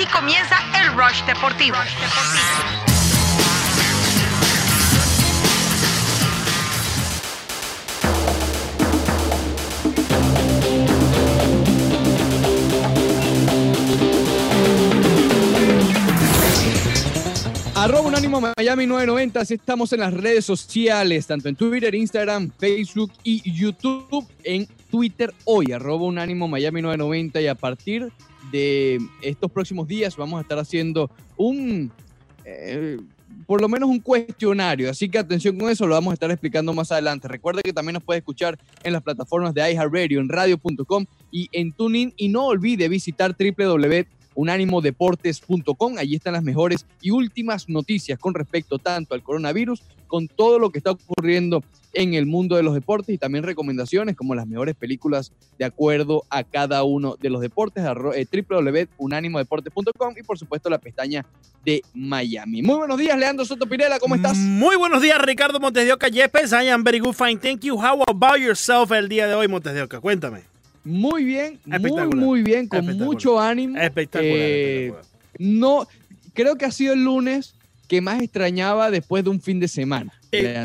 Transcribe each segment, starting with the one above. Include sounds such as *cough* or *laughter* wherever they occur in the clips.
Así comienza el Rush Deportivo. Arroba Unánimo Miami 990, así estamos en las redes sociales, tanto en Twitter, Instagram, Facebook y YouTube. En Twitter hoy, arroba Unánimo Miami 990 y a partir de estos próximos días vamos a estar haciendo un, eh, por lo menos un cuestionario, así que atención con eso, lo vamos a estar explicando más adelante. Recuerda que también nos puede escuchar en las plataformas de iHeartRadio, en radio.com y en TuneIn y no olvide visitar www unánimodeportes.com. Allí están las mejores y últimas noticias con respecto tanto al coronavirus, con todo lo que está ocurriendo en el mundo de los deportes y también recomendaciones como las mejores películas de acuerdo a cada uno de los deportes, eh, www.unánimodeportes.com y por supuesto la pestaña de Miami. Muy buenos días, Leandro Soto Pirela, ¿cómo estás? Muy buenos días, Ricardo Montes de Oca Yepes. I am very good, fine, thank you. How about yourself el día de hoy, Montes de Oca? Cuéntame. Muy bien, muy, muy bien, con mucho ánimo. Espectacular, eh, No, creo que ha sido el lunes que más extrañaba después de un fin de semana. Eh,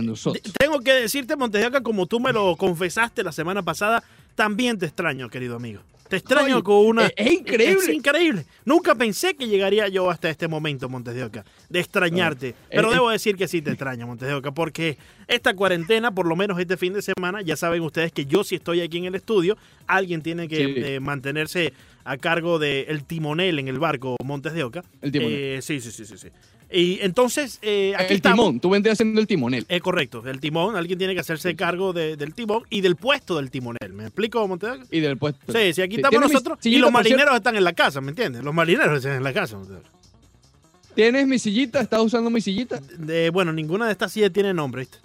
tengo que decirte, Montesioca, como tú me lo confesaste la semana pasada, también te extraño, querido amigo. Te extraño con una. Es, increíble. Es, increíble. Nunca pensé que llegaría yo hasta este momento, Montes de Oca, de extrañarte. Pero debo decir que sí te extraño, Montes de Oca, porque esta cuarentena, por lo menos este fin de semana, ya saben ustedes que yo, si estoy aquí en el estudio, alguien tiene que eh, mantenerse a cargo del timonel en el barco Montes de Oca. El timonel. Eh, sí, sí, sí, sí. sí. Y entonces, eh, aquí el timón, tú vendrías haciendo el timonel. Es correcto, el timón, alguien tiene que hacerse cargo del timón y del puesto del timonel. ¿Me explico, Montevideo? Y del puesto. Sí, sí, aquí estamos nosotros y los marineros están en la casa, ¿me entiendes? Los marineros están en la casa. ¿Tienes mi sillita? ¿Estás usando mi sillita? De, bueno, ninguna de estas sillas tiene nombre, ¿viste?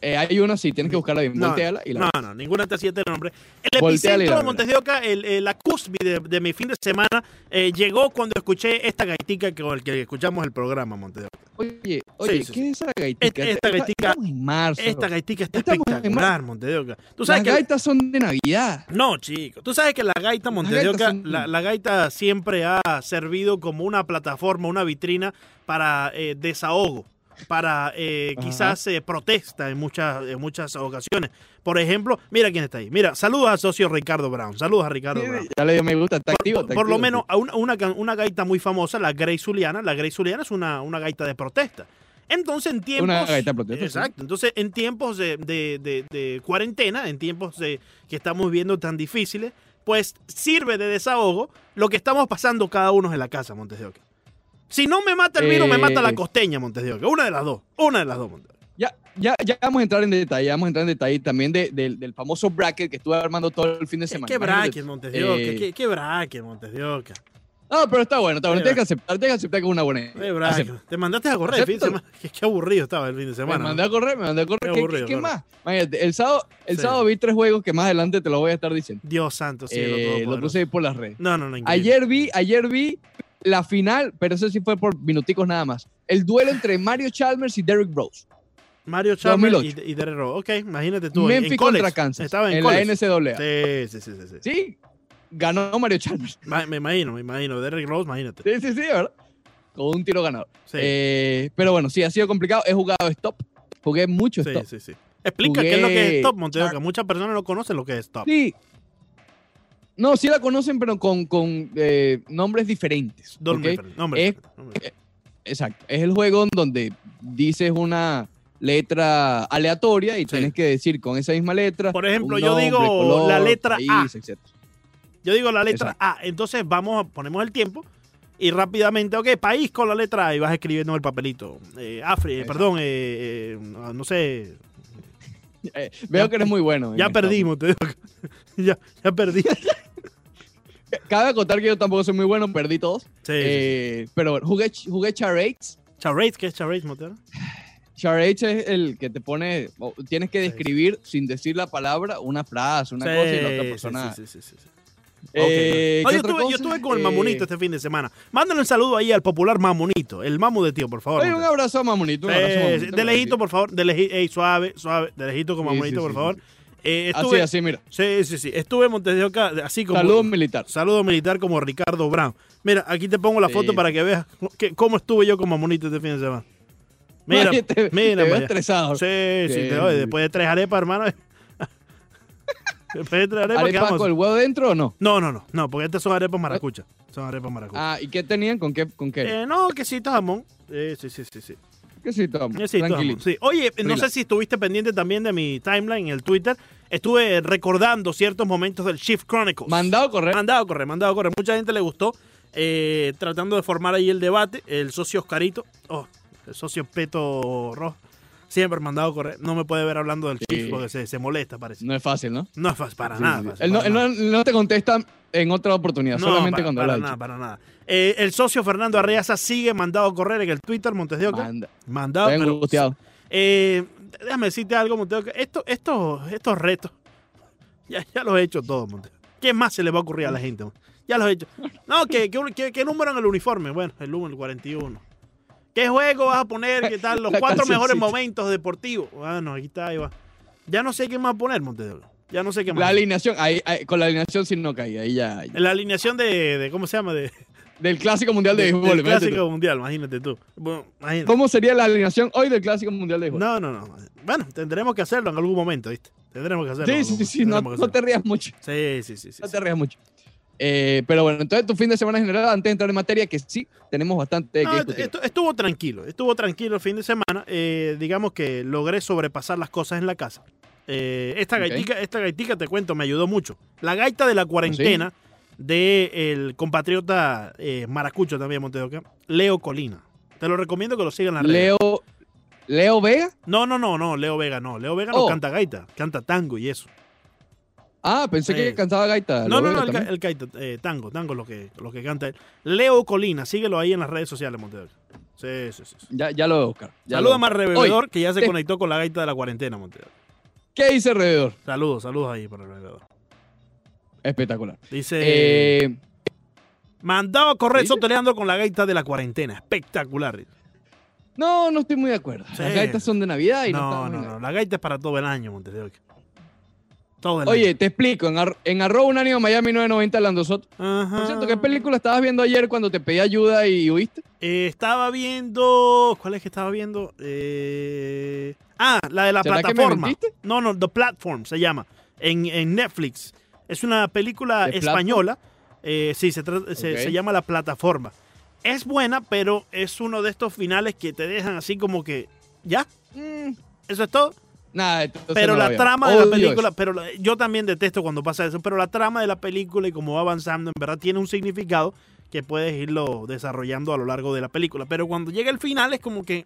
Eh, hay una sí, tienes que buscarla bien. No, Volteala y la No, no, ninguna de estas siete nombre. El epicentro de Montes de Oca, el, la cúspide de, mi fin de semana, eh, llegó cuando escuché esta gaitica con el que escuchamos el programa, Montes de Oca. Oye, oye, ¿qué es esa gaitica? Esta, gaitica, en marzo. Esta gaitica está espectacular, Montes de Oca. ¿Tú sabes Las gaitas son de Navidad. No, chico. Tú sabes que la gaita Montes de Oca, la, gaita siempre ha servido como una plataforma, una vitrina para eh, desahogo para eh, quizás eh, protesta en muchas, en muchas ocasiones. Por ejemplo, mira quién está ahí. Mira, saludos al socio Ricardo Brown. Saludos a Ricardo Brown. Ya le me gusta, está activo. por, lo menos una, una, una, gaita muy famosa, la Grey Zuliana. La Grey Zuliana es una, una gaita de protesta. Entonces, en tiempos. Una gaita de protesta. Exacto. Entonces, en tiempos de, de, de, cuarentena, en tiempos de, que estamos viviendo tan difíciles, pues sirve de desahogo lo que estamos pasando cada uno en la casa, Montes de Oca. Si no me mata el virus, me mata la eh, costeña, Montes de Oca. Una de las dos. Una de las dos, Montes ya, ya, ya vamos a entrar en detalle, vamos a entrar en detalle también del famoso bracket que estuve armando todo el fin de semana. ¿Qué bracket, Montes de Oca? ¿Qué, ¿Qué, bracket, Montes de Oca? No, pero está bueno, está bueno. Tienes que aceptar, tienes que aceptar que es una buena idea. Te mandaste a correr el fin de semana. *laughs* Qué, aburrido estaba el fin de semana. Me mandé a correr, me mandé a correr. Qué, aburrido, ¿Qué, más? el sábado, el sábado vi tres juegos que más adelante te lo voy a estar diciendo. Dios santo, cielo, eh, Lo puse por las redes. No, no, no. Ayer vi, ayer vi la final, pero eso sí fue por minuticos nada más. El duelo entre Mario Chalmers y Derrick Rose. Mario Chalmers y, Derrick Rose. Ok, imagínate tú. Memphis contra Kansas. Estaba en, en la NCAA. Sí, sí, sí, sí, sí. ganó Mario Chalmers. Me imagino, me imagino. Derrick Rose, imagínate. Sí, sí, sí, ¿verdad? Con un tiro ganador. Sí. Eh, pero bueno, sí, ha sido complicado. He jugado stop. Jugué mucho stop. Sí, sí, sí. Explica qué es lo que es stop, Montevideo, muchas personas no conocen lo que es stop. Sí, no, sí la conocen, pero con, con eh, nombres diferentes. Nombres, nombres, eh, exacto. Es el juego donde dices una letra aleatoria y tienes que decir con esa misma letra. Por ejemplo, yo digo la letra A. Yo digo la letra A. Entonces vamos, ponemos el tiempo y rápidamente, ok, país con la letra A y vas escribiendo el papelito. Eh, Afri, perdón, eh, no sé. veo que eres muy bueno. Ya perdimos, te digo. *laughs* ya, ya perdí. *laughs* Cabe contar que yo tampoco soy muy bueno, perdí todos. Sí. Eh, pero jugué, jugué Charades. ¿Charades? ¿Qué es Charades, Montero? Charades es el que te pone, tienes que describir sin decir la palabra una frase, una cosa y la otra persona. Sí, sí, sí. Eh, yo, estuve, con el mamonito este fin de semana. Mándale un saludo ahí al popular mamonito, el mamu de tío, por favor. un abrazo a mamonito. Un abrazo, mamonito de lejito, por favor. De lejito, suave, suave. De lejito con mamonito, por favor. Eh, Así, estuve, así, mira. Sí, sí, sí. Estuve en Montes de Oca, así como. Saludos militar. Saludo militar como Ricardo Brown. Mira, aquí te pongo la Sí. foto para que veas que- cómo estuve yo como monito este fin de semana. *laughs* Mira, te, mira, te veo estresado. Sí, sí, Sí. te- oye, después de tres arepas, hermano. *laughs* después de tres arepas, ¿qué ¿Arepa vamos a con el huevo dentro o no? No, no, no, no, porque estas son arepas maracuchas. Son arepas maracuchas. Ah, ¿y qué tenían? ¿Con qué? ¿Con qué? Eh, no, quesito jamón. Eh, sí, sí, sí, sí. ¿Qué sí, Tom? Sí. Oye, no sé si estuviste pendiente también de mi timeline en el Twitter. Estuve recordando ciertos momentos del Shift Chronicles. Mandado a correr. Mandado a correr, mandado a correr. Mucha gente le gustó. eh, tratando de formar ahí el debate. El socio Oscarito. Oh, el socio Peto Rojo. Siempre mandado a correr. No me puede ver hablando del Sí. Chief porque se, se molesta, parece. No es fácil, ¿no? No es fácil, para Sí, nada. sí. fácil, Él, no, para no- nada. él no te contesta en otra oportunidad, No, solamente para, cuando para habla. nada, para nada. Eh, el socio Fernando Arreaza sigue mandado a correr en el Twitter, Montes de Oca. Manda. Mandado, Estoy angustiado. Eh, déjame decirte algo, Montes de Oca. Esto, estos, estos retos, ya, ya los he hecho todos, Montes. ¿Qué más se le va a ocurrir a la gente? Ya los he hecho. No, ¿qué, qué, qué- qué número en el uniforme? Bueno, el 1, el 41. ¿Qué juego vas a poner? ¿Qué tal? Los La cuatro mejores momentos deportivos. Bueno, aquí está, ahí va. Ya no sé qué más poner, Oca. Ya no sé qué más. La alineación, ahí, ahí- con la alineación sí no caía. Ahí ya, la alineación de, de- ¿cómo se llama? De, Del Clásico Mundial de del Béisbol. imagínate Clásico tú. Mundial, imagínate tú. Bueno, imagínate. ¿Cómo sería la alineación hoy del Clásico Mundial de Béisbol? No, no, no. Bueno, tendremos que hacerlo en algún momento, ¿viste? Tendremos que hacerlo. sí, sí, sí, no, no te rías mucho. Sí, sí, sí. sí, No sí. te rías mucho. Eh, pero bueno, entonces tu fin de semana en general, antes de entrar en materia, que sí, tenemos bastante No, que discutir. estuvo tranquilo, estuvo tranquilo el fin de semana. Eh, digamos que logré sobrepasar las cosas en la casa. Eh, esta, Ok. gaitica, esta gaitica, te cuento, me ayudó mucho. La gaita de la cuarentena del compatriota maracucho también, Montedoca, Leo Colina. Te lo recomiendo que lo sigan en redes. Leo, Leo Vega. No, no, no, no, Leo Vega no. Leo Vega no Oh. canta gaita, canta tango y eso. Ah, pensé Eh, que cantaba gaita. No, no, no, el, el gaita, eh, tango, tango es lo que, lo que canta él. Leo Colina, síguelo ahí en las redes sociales, Montedoca. Sí, sí, sí. sí. Ya, ya lo voy a buscar. Saludos a Mar Revelador, Oye, que ya se te- conectó con la gaita de la cuarentena, Montedoca. ¿Qué dice alrededor? Saludos, saludos ahí para el Revelador. Espectacular. Dice, Eh, mandado a correr sotoleando con la gaita de la cuarentena. Espectacular. no, no estoy muy de acuerdo. Sí. Las gaitas son de Navidad y no, No, no, no, la gaita es para todo el año, Montedoca. Todo el Oye, te explico. En, ar- en arroba unánimo Miami 990 Lando Soto. Ajá. Por cierto, ¿qué película estabas viendo ayer cuando te pedí ayuda y huiste? Eh, estaba viendo. ¿Cuál es que estaba viendo? Eh, ah, la de la ¿Será que me plataforma. No, no, The Platform se llama. En, en Netflix. Es una película ¿The española. Eh, sí, se llama La Plataforma. Es buena, pero es uno de estos finales que te dejan así como que. ¿Ya? Mm, ¿Eso es todo? Nada, Pero no la trama de la película, eso. pero la- yo también detesto cuando pasa eso, pero la trama de la película y cómo va avanzando, en verdad tiene un significado que puedes irlo desarrollando a lo largo de la película. Pero cuando llega el final es como que,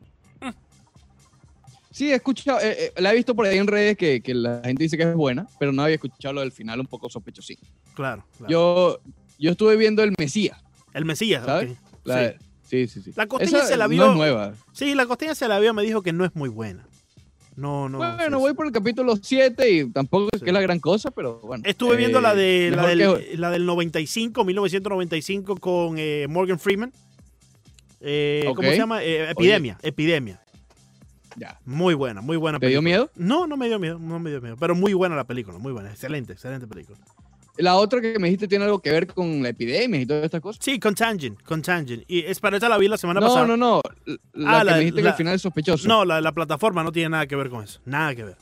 Sí, he escuchado, eh, eh, la he visto por ahí en redes que, que la gente dice que es buena, pero no había escuchado lo del final un poco sospechosín. claro, claro. Yo, yo estuve viendo El Mesías, el Mesías, ¿sabes? La- Sí. sí, sí, sí. La costeña Esa se la No vio- es nueva. Sí, la costeña se la vio, me dijo que no es muy buena. No, no. bueno, sí, voy por el capítulo 7 y tampoco es Sí. que es la gran cosa, pero bueno. Estuve viendo eh, la, de, la, mejor del, que- la del 95, 1995 con eh, Morgan Freeman. Eh, ¿Cómo se llama? Eh, Epidemia, Epidemia. Ya. Muy buena, muy buena ¿Te dio película. miedo? No, no me dio miedo, no me dio miedo. Pero muy buena la película, muy buena. Excelente, excelente película. La otra que me dijiste tiene algo que ver con la epidemia y todas estas cosas. Sí, Contagion, Contagion. Y es para esa la vi la semana No, pasada. no, no. La Ah, que la- me dijiste que al final es sospechoso. No, la, la plataforma no tiene nada que ver con eso. Nada que ver.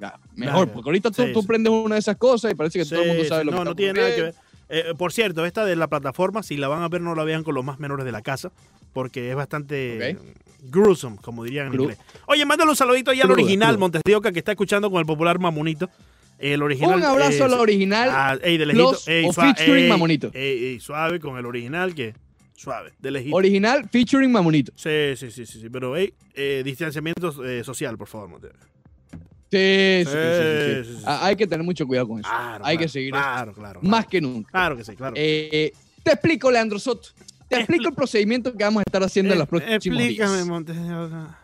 Ya, mejor, porque ahorita tú, Sí, tú sí. prendes una de esas cosas y parece que todo el mundo sabe lo que no, no tiene nada que ver. Eh, por cierto, esta de la plataforma, si la van a ver, no la vean con los más menores de la casa, porque es bastante gruesome, como dirían en inglés. Oye, mándale un saludito ahí al original cruda. Montes de Oca, que está escuchando con el popular Mamonito. El original. Un abrazo eh, al original. Ah, ey, de lejito. Plus ey, o featuring ey, Mamonito. ey, suave con el original, que suave, de lejito. Original featuring Mamonito. sí, sí, sí, sí, sí, pero ey, eh, distanciamiento eh, social, por favor, Montes. Sí, sí, sí, sí. Ah, Hay que tener mucho cuidado con eso. Claro, Hay claro, que seguir Claro, claro. Más que nunca. Claro que sí, claro. Eh, te explico, Leandro Soto. Te explico el procedimiento que vamos a estar haciendo en los próximos Explícame, días. Montes de Oca.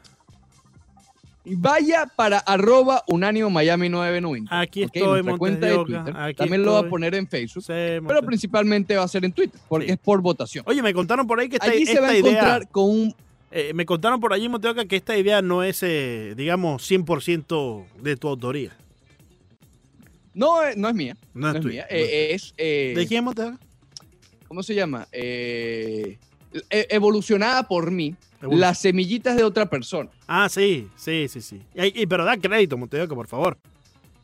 Vaya para arroba unánimo Miami 990. Aquí estoy, Montes cuenta de Twitter. aquí También lo voy a poner en Facebook. Sí, Pero principalmente va a ser en Twitter, porque Sí. es por votación. Oye, me contaron por ahí que esta, Allí se va a esta idea. encontrar con un... eh, me contaron por allí, Monteoca, que esta idea no es, eh, digamos, 100% de tu autoría. No, eh, no es mía. No No es tuya. mía. eh, es, eh, ¿De quién, Montejo? ¿Cómo se llama? E- evolucionada por mí. Las semillitas de otra persona. Ah, sí, sí, sí, sí. Y, y- pero da crédito, Montejo, por favor.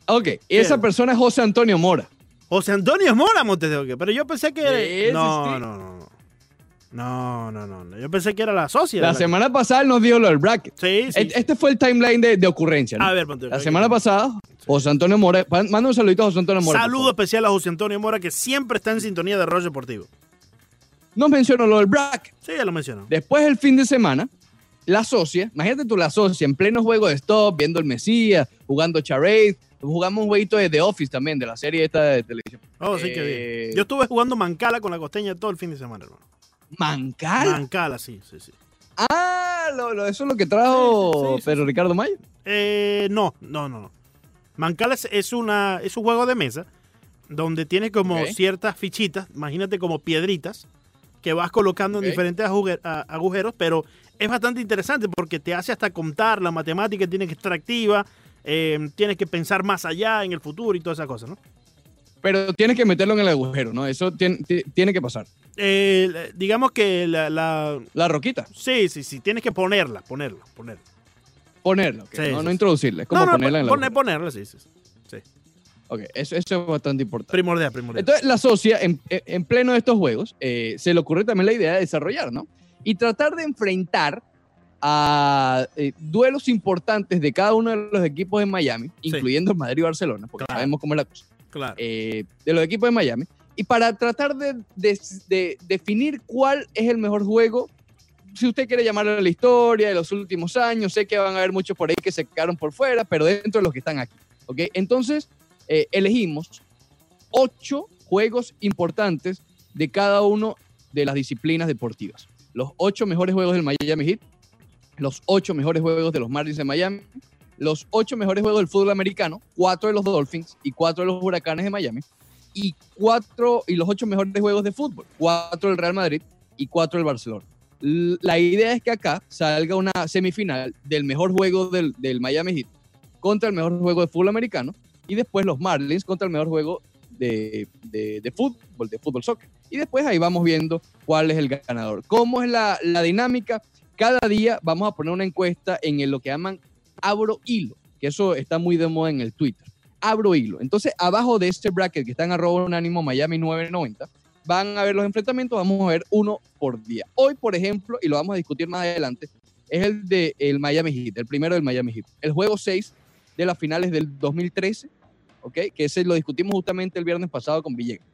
Ok, esa persona es José Antonio Mora. José Antonio Mora, Montejo, pero yo pensé que... Sí, no, sí, no, sí. no, no. No, no. Yo pensé que era la socia. La de semana pasada él nos dio lo del bracket. Sí, sí. Et- Este fue el timeline de, de ocurrencia. ¿no? A ver, Montejo. La semana pasada, José Antonio Mora. Manda un saludito a José Antonio Mora. Saludo especial a José Antonio Mora, que siempre está en sintonía de Rollo Deportivo. Nos mencionó lo del bracket. Sí, ya lo mencionó. Después, el fin de semana, la socia, imagínate tú la socia en pleno juego de stop, viendo el Mesías, jugando charade. Jugamos un jueguito de The Office también, de la serie esta de televisión. Oh, sí, qué Eh, bien. Yo estuve jugando Mancala con la costeña todo el fin de semana, hermano. Mancala. Mancala, sí, sí, sí. Ah, lo, lo- eso es lo que trajo Sí, Pedro Ricardo Mayo. Eh, no, no, no, no. Mancala es, es una, es un juego de mesa donde tiene como ciertas fichitas, imagínate como piedritas, que vas colocando en diferentes agujeros, pero es bastante interesante porque te hace hasta contar, la matemática tiene que estar activa, eh, tienes que pensar más allá en el futuro y todas esas cosas, ¿no? Pero tienes que meterlo en el agujero, ¿no? Eso tiene, ti- tiene que pasar. Eh, digamos que la, la- La roquita, Sí, sí, sí, tienes que ponerla, ponerla, ponerla. ponerla, Sí, no, sí, no sí. introducirla, es como no, no, ponerla en el pon- agujero. ponerla, sí, sí. sí. Ok, eso, eso es bastante importante. Primordial, primordial. Entonces, la socia, en, en pleno de estos juegos, eh, se le ocurre también la idea de desarrollar, ¿no? Y tratar de enfrentar a eh, duelos importantes de cada uno de los equipos de Miami, incluyendo el Madrid y Barcelona, porque Claro. sabemos cómo es la cosa, claro. eh, de los equipos de Miami, y para tratar de, de- de definir cuál es el mejor juego, si usted quiere llamarlo la historia de los últimos años, sé que van a haber muchos por ahí que se quedaron por fuera, pero dentro de los que están aquí, ¿ok? Entonces, eh, elegimos ocho juegos importantes de cada uno de las disciplinas deportivas. Los ocho mejores juegos del Miami Heat, los ocho mejores juegos de los Marlins de Miami, los ocho mejores juegos del fútbol americano, cuatro de los Dolphins y cuatro de los Huracanes de Miami, y cuatro y los ocho mejores juegos de fútbol, cuatro del Real Madrid y cuatro del Barcelona. La idea es que acá salga una semifinal del mejor juego del, del Miami Heat contra el mejor juego de fútbol americano y después los Marlins contra el mejor juego de, de- fútbol, de fútbol soccer. Y después ahí vamos viendo cuál es el ganador. ¿Cómo es la, la dinámica? Cada día vamos a poner una encuesta en el- lo que llaman abro hilo, que eso está muy de moda en el Twitter. Abro hilo. Entonces, abajo de este bracket que está en arroba unánimo Miami 990, van a ver los enfrentamientos, vamos a ver uno por día. Hoy, por ejemplo, y lo vamos a discutir más adelante, es el de el Miami Heat, el primero del Miami Heat. El juego 6 de las finales del 2013, ¿ok? Que ese lo discutimos justamente el viernes pasado con Villegas.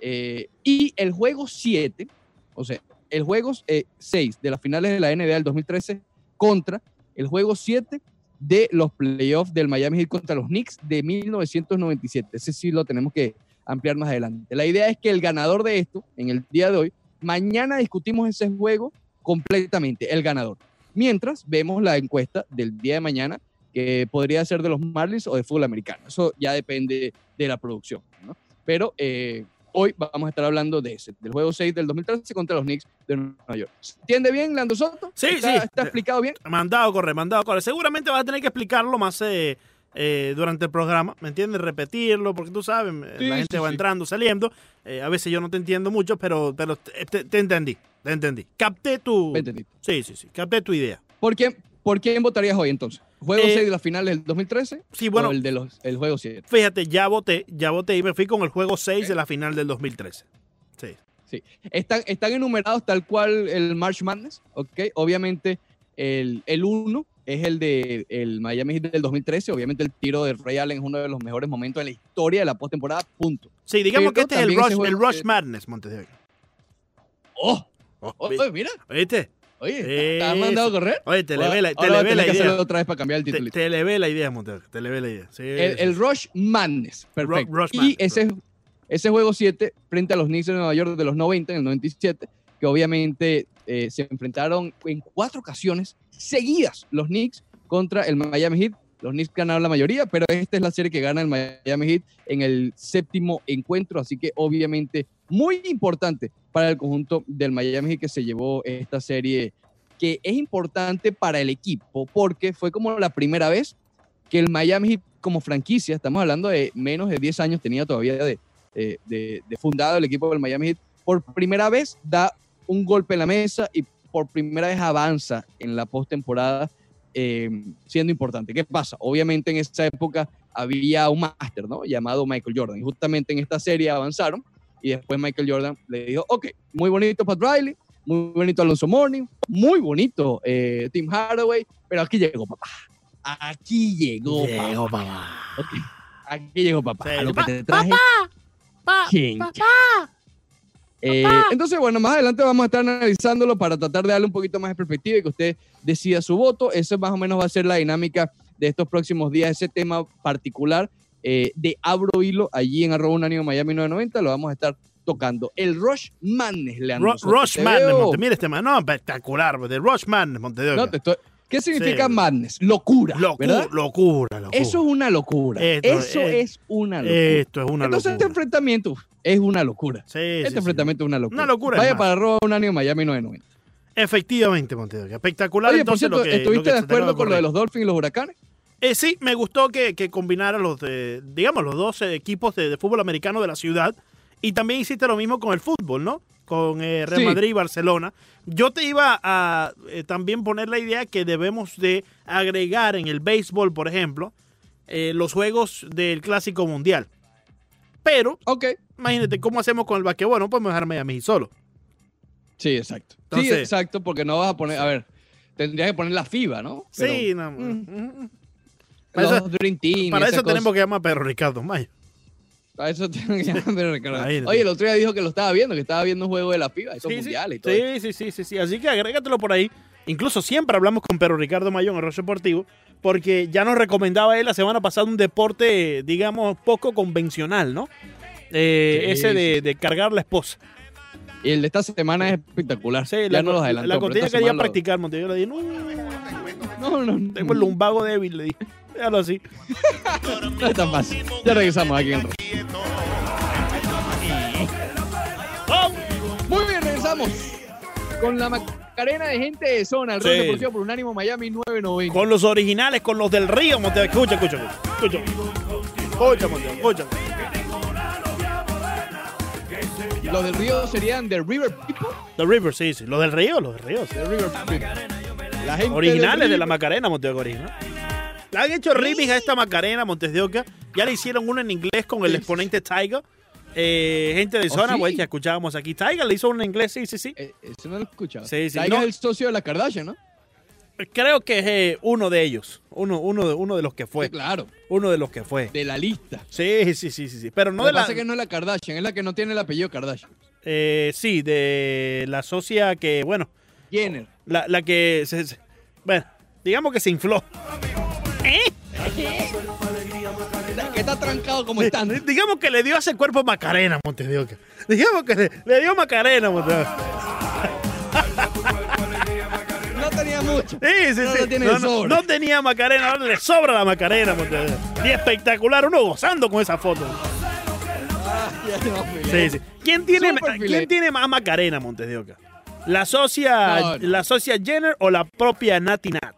Eh, y el juego 7, o sea, el juego 6 de las finales de la NBA del 2013 contra el juego 7 de los playoffs del Miami Heat contra los Knicks de 1997. Ese sí lo tenemos que ampliar más adelante. La idea es que el ganador de esto, en el día de hoy, mañana discutimos ese juego completamente, el ganador. Mientras vemos la encuesta del día de mañana, que podría ser de los Marlins o de fútbol americano. Eso ya depende de la producción. ¿no? Pero eh, hoy vamos a estar hablando de ese, del juego 6 del 2013 contra los Knicks de Nueva York. ¿Se entiende bien, Lando Soto? Sí, ¿Está, sí. ¿Está explicado bien? Mandado a correr, mandado a correr. Seguramente vas a tener que explicarlo más eh, eh, durante el programa, ¿me entiendes? Repetirlo, porque tú sabes, eh, Sí, la gente sí, va sí. entrando, saliendo. Eh, a veces yo no te entiendo mucho, pero, pero te, te- te entendí, te entendí. Capté tu... Entendí. Sí, sí, sí, capté tu idea. ¿Por quién, ¿Por quién votarías hoy entonces? ¿Juego Eh, 6 de las finales del 2013 Sí, bueno, o el, de los, el juego 7? fíjate, ya voté, ya voté y me fui con el juego 6 Ok. de la final del 2013. Sí. Están, están enumerados tal cual el March Madness, ¿ok? Obviamente el, el 1 es el de el Miami Heat del 2013. Obviamente el tiro de Ray Allen es uno de los mejores momentos en la historia de la postemporada, punto. Sí, digamos Pero que este es el Rush, el Rush Madness, Montes de Oca. ¡Oh! Oh, oh, mira, ¿Viste? Oye, ¿te has Eso. mandado a correr? Oye, te le ve la, te le ve la que hacerlo idea. otra vez para cambiar el Te, título. te le ve la idea, Montes de Oca, Te le ve la idea. Sí, El, el. Rush Madness, perfecto. Rush y ese, ese juego 7 frente a los Knicks de Nueva York de los 90, en el 97, que obviamente eh, se enfrentaron en cuatro ocasiones seguidas los Knicks contra el Miami Heat. Los Knicks ganaron la mayoría, pero esta es la serie que gana el Miami Heat en el séptimo encuentro, así que obviamente muy importante para el conjunto del Miami que se llevó esta serie, que es importante para el equipo porque fue como la primera vez que el Miami como franquicia, estamos hablando de menos de 10 años tenía todavía de- de- de fundado el equipo del Miami Heat, por primera vez da un golpe en la mesa y por primera vez avanza en la postemporada eh, siendo importante. ¿Qué pasa? Obviamente en esa época había un máster, ¿no? Llamado Michael Jordan. Y justamente en esta serie avanzaron y después Michael Jordan le dijo, ok, muy bonito Pat Riley, muy bonito Alonso Morning, muy bonito eh, Tim Hardaway, pero aquí llegó papá. Aquí llegó, Llegó, papá. papá. Aquí llegó papá. Sí, Lo que pa- te traje. Pa- ¿Quién? Eh, entonces, bueno, más adelante vamos a estar analizándolo para tratar de darle un poquito más de perspectiva y que usted decida su voto. Eso más o menos va a ser la dinámica de estos próximos días. Ese tema particular eh, de Abro Hilo allí en arroba unánimo Miami 990 lo vamos a estar tocando. El Rush Madness, Leandro. Soto. Rush Madness, veo- Monte. Mira este man. No, espectacular. De Rush Madness, Monte de Oca. No, te estoy- ¿Qué significa Sí. madness? Locura, Locu- ¿verdad? locura, locura. Eso es una locura. Esto Eso es- es una locura. Esto es una Entonces este enfrentamiento es una locura. Sí, Este sí, enfrentamiento es una locura. Una locura, Vaya para arroba unánimo Miami 990. Efectivamente, Monte de Oca. Espectacular. Oye, por entonces, cierto, lo que- lo ¿estuviste que de acuerdo con lo de los Dolphins y los Huracanes? Eh, sí, me gustó que, que combinara los, de, digamos, los dos eh, equipos de, de fútbol americano de la ciudad. Y también hiciste lo mismo con el fútbol, ¿no? Con eh, Real Sí. Madrid y Barcelona. Yo te iba a eh, también poner la idea que debemos de agregar en el béisbol, por ejemplo, los juegos del Clásico Mundial. Pero, Ok. imagínate, ¿cómo hacemos con el basquetbol? No podemos dejarme a mí solo. Sí, exacto. sí, exacto, porque no vas a poner, a ver, tendrías que poner la FIBA, ¿no? Pero sí, no. mm. mm, Para los eso- Dream Team. Para esas eso tenemos que llamar a Pedro Ricardo Mayo. Para eso tengo que llamar a Ricardo. Imagínate. Oye, el otro día dijo que lo estaba viendo, que estaba viendo un juego de la FIBA, esos Sí, sí. mundiales y todo. Sí, sí, sí, sí, sí. Así que agrégatelo por ahí. Incluso siempre hablamos con Pedro Ricardo Mayón en Roche Deportivo, porque ya nos recomendaba él la semana pasada un deporte, digamos, poco convencional, ¿no? Eh, Sí, ese de, sí. de cargar la esposa. Y el de esta semana es espectacular. Sí, ya la, no los la, adelantó. la esta quería practicar, Montevideo le dije, no, No, no, no. tengo el lumbago débil, le dije. Déjalo así. No es tan fácil. Ya regresamos aquí en el Muy bien, regresamos con la Macarena de gente de zona, el Sí. deportivo por Unánimo Miami 990. Con los originales, con los del río, Montevideo. Escucha, escucha, escucha. Escucha, escucha Montevideo, escucha. Los del Río serían The River People. The River, sí, sí. Los del río, los del río. sí. The River People. La gente Originales de la Macarena, Montevideo original. Le han hecho remix a esta Macarena, Montes de Oca. Ya le hicieron uno en inglés con el exponente Tiger. Eh, gente de ¿Oh, zona, sí? güey, que escuchábamos aquí. Tiger le hizo uno en inglés, sí, sí, sí. Eh, Eso no lo he escuchado. Sí, sí, Tiger no. es el socio de la Kardashian, ¿no? Creo que es eh, uno de ellos. Uno, uno, de, uno de los que fue. Claro. Uno de los que fue. De la lista. Sí, sí, sí, sí, sí. Pero no Lo de la. pasa es que no es la Kardashian, es la que no tiene el apellido Kardashian. eh, sí, de la socia que, bueno, Jenner. la, la que. se- se- bueno, digamos que se infló. ¿Eh? Que está trancado como están. Di- Digamos que le dio a ese cuerpo Macarena, Montes de Oca. Digamos que le, le dio Macarena, Montes de Oca. No tenía mucho. Sí, sí, No sí. No, no- tenía Macarena, ahora le sobra la Macarena, Montes de Oca. Y espectacular, uno gozando con esa foto. Sí, sí. ¿Quién tiene. ¿quién tiene más Macarena, Montes de Oca? ¿La socia, No, no. ¿La socia Jenner o la propia Nati Nat?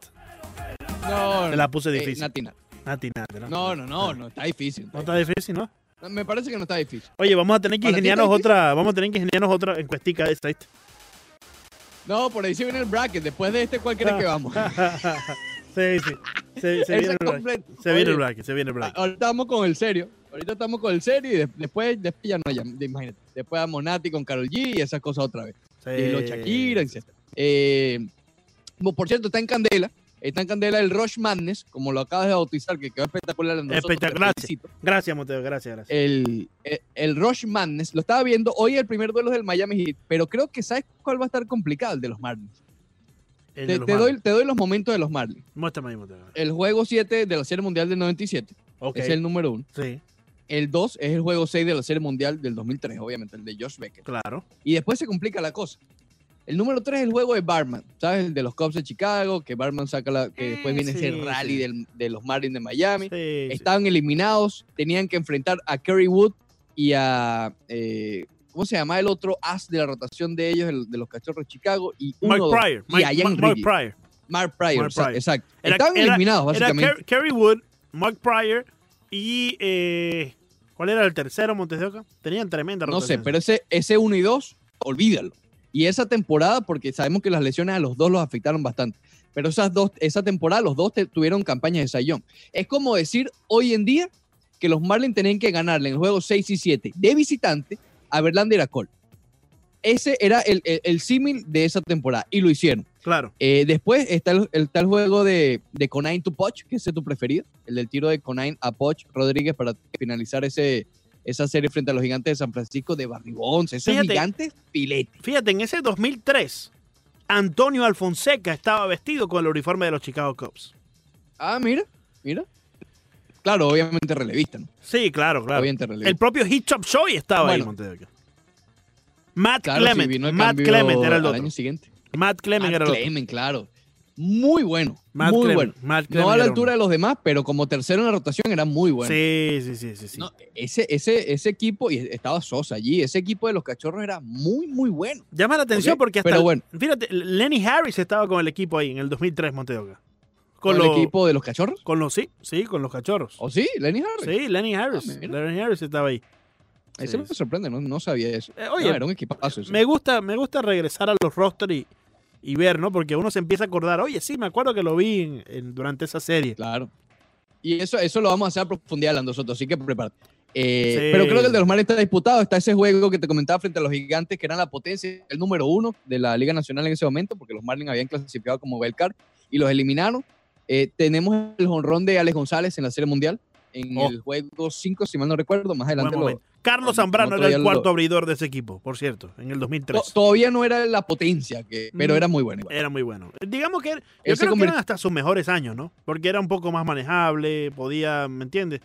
No, Te la puse eh, difícil. Nati, Nat. Nati Nat, ¿no? No, no, no, no, está difícil. No está difícil, ¿no? Me parece que no está difícil. Oye, vamos a tener que ¿Para ti está ingeniarnos otra, vamos a tener que ingeniarnos otra encuestica de esta. ¿viste? No, por ahí se viene el bracket. Después de este, ¿cuál crees que vamos? *laughs* sí, sí. Se, se viene el bracket. Se viene el bracket, se viene el bracket. Ahorita estamos con el serio. Ahorita estamos con el serio y de- después, después ya no, ya, imagínate. Después a Monati con Carol G y esas cosas otra vez. Y los Shakira, etc. Eh, bueno, por cierto, está en Candela. Está en Candela el Rush Madness, como lo acabas de bautizar, que quedó espectacular. en nosotros, Espectacular. felicito. Gracias, Mateo, gracias, gracias. El, el, el Rush Madness, lo estaba viendo hoy el primer duelo del Miami Heat, pero creo que ¿sabes cuál va a estar complicado? El de los Marlins. Te, doy, te doy los momentos de los Marlins. Muéstrame ahí, Mateo. El juego 7 de la Serie Mundial del 97 Ok. es el número 1. Sí, El 2 es el juego 6 de la Serie Mundial del 2003, obviamente, el de Josh Becker. claro. Y después se complica la cosa. El número 3 es el juego de Barman, ¿sabes? El de los Cubs de Chicago, que Barman saca la. que después Eh, viene sí, ese rally sí. del- de los Marlins de Miami. Sí. Estaban eliminados, tenían que enfrentar a Kerry Wood y a. eh, ¿Cómo se llama el otro as de la rotación de ellos, el- de los cachorros de Chicago? Y uno, Mark Pryor. y Mike- Mark- Mark. Pryor. Mark Pryor, Mark exacto. Era- Estaban era- eliminados, Era básicamente. Ker- Kerry Wood, Mark Pryor, Y eh, ¿cuál era el tercero, Montes de Oca? Tenían tremenda No sé, rotación. pero ese, ese 1 y 2, olvídalo. Y esa temporada, porque sabemos que las lesiones a los dos los afectaron bastante, pero esas dos, esa temporada los dos te- tuvieron campañas de sayón. Es como decir hoy en día que los Marlins tenían que ganarle en el juego 6 y 7 de visitante a Verlander y a Cole. Ese era el, el- el símil de esa temporada y lo hicieron. Claro. Eh, después está el, el- el juego de, de Conain to Poch, que ese es tu preferido, el del tiro de Conain a Poch Rodríguez para finalizar ese, esa serie frente a los gigantes de San Francisco de Barry Bonds. Ese Fíjate. gigante filete. Fíjate, en ese 2003, Antonio Alfonseca estaba vestido con el uniforme de los Chicago Cubs. Ah, mira, mira. Claro, obviamente relevista, ¿no? Sí, claro, claro. Obviamente relevista. El propio Hit Chop Show estaba ahí, Bueno. Oca. Matt claro, Clement. Matt Clement era el al otro. año siguiente. Matt Clement Matt era el otro. Clement, claro. Muy bueno, Matt muy bueno. Matt No a la altura de los demás, pero como tercero en la rotación era muy bueno. Sí, sí, sí, sí. sí. No, ese, ese, ese equipo, y estaba Sosa allí, ese equipo de los cachorros era muy, muy bueno. Llama la atención porque hasta. pero bueno. Fíjate, Lenny Harris estaba con el equipo ahí en el 2003, Montes de Oca. Con, el equipo de los cachorros. Con los, sí, sí, con los cachorros. ¿O sí? Lenny Harris. Sí, Lenny Harris. Ah, mira. Lenny Harris estaba ahí. Ese Sí, me sorprende, no, no sabía eso. Eh, oye, No, era un equipazo. Me gusta, me gusta regresar a los roster y, y ver, ¿no? Porque uno se empieza a acordar, oye, sí, me acuerdo que lo vi en- en- durante esa serie. Claro. Y eso, eso lo vamos a hacer a profundidad, nosotros, así que prepárate. Eh, Sí. Pero creo que el de los Marlins está disputado. Está ese juego que te comentaba frente a los gigantes, que eran la potencia, el número uno de la Liga Nacional en ese momento, porque los Marlins habían clasificado como Belcar y los eliminaron. Eh, tenemos el jonrón de Alex González en la Serie Mundial, en Oh. el juego 5, si mal no recuerdo. Más adelante lo. Carlos no, Zambrano no era el lo- cuarto abridor de ese equipo, por cierto, en el 2003. To- Todavía no era la potencia, que, pero era muy bueno. igual. Era muy bueno. Digamos que yo Él creo que eran hasta sus mejores años, ¿no? Porque era un poco más manejable, podía, ¿me entiendes?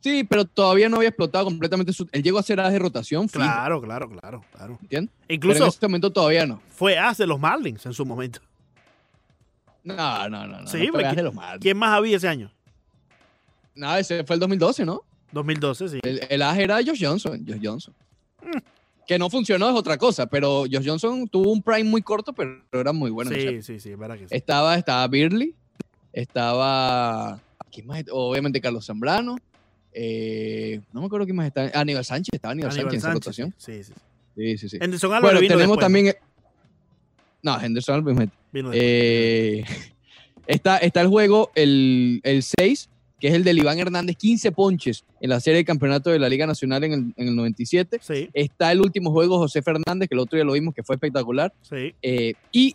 Sí, pero todavía no había explotado completamente su. Él llegó a ser as de rotación, fijo, Claro, claro, claro, claro. ¿entiendes? Pero Incluso en este momento todavía no. fue as de los Marlins en su momento. No, no, no. no Sí, no fue as de los Marlins. ¿Quién más había ese año? No, ese fue el 2012, ¿no? 2012, sí. El, el as era Josh Johnson. Josh Johnson. Mm. Que no funcionó es otra cosa, pero Josh Johnson tuvo un prime muy corto, pero era muy bueno. en sí, sí, sí, es verdad que sí. Estaba, estaba Birley, estaba. ¿Quién más? Obviamente Carlos Zambrano. eh, no me acuerdo quién más está. Aníbal Sánchez, estaba Aníbal, Aníbal Sánchez en esa rotación. Sí, sí. sí. Sí, sí, sí. Henderson Bueno, vino tenemos después, también. No, Henderson Álvarez. Vino. Eh, *laughs* está, está el juego, el, el 6, que es el del Iván Hernández, 15 ponches en la serie de campeonato de la Liga Nacional en el, en el 97. Sí, Está el último juego, José Fernández, que el otro día lo vimos, que fue espectacular. sí. Eh, y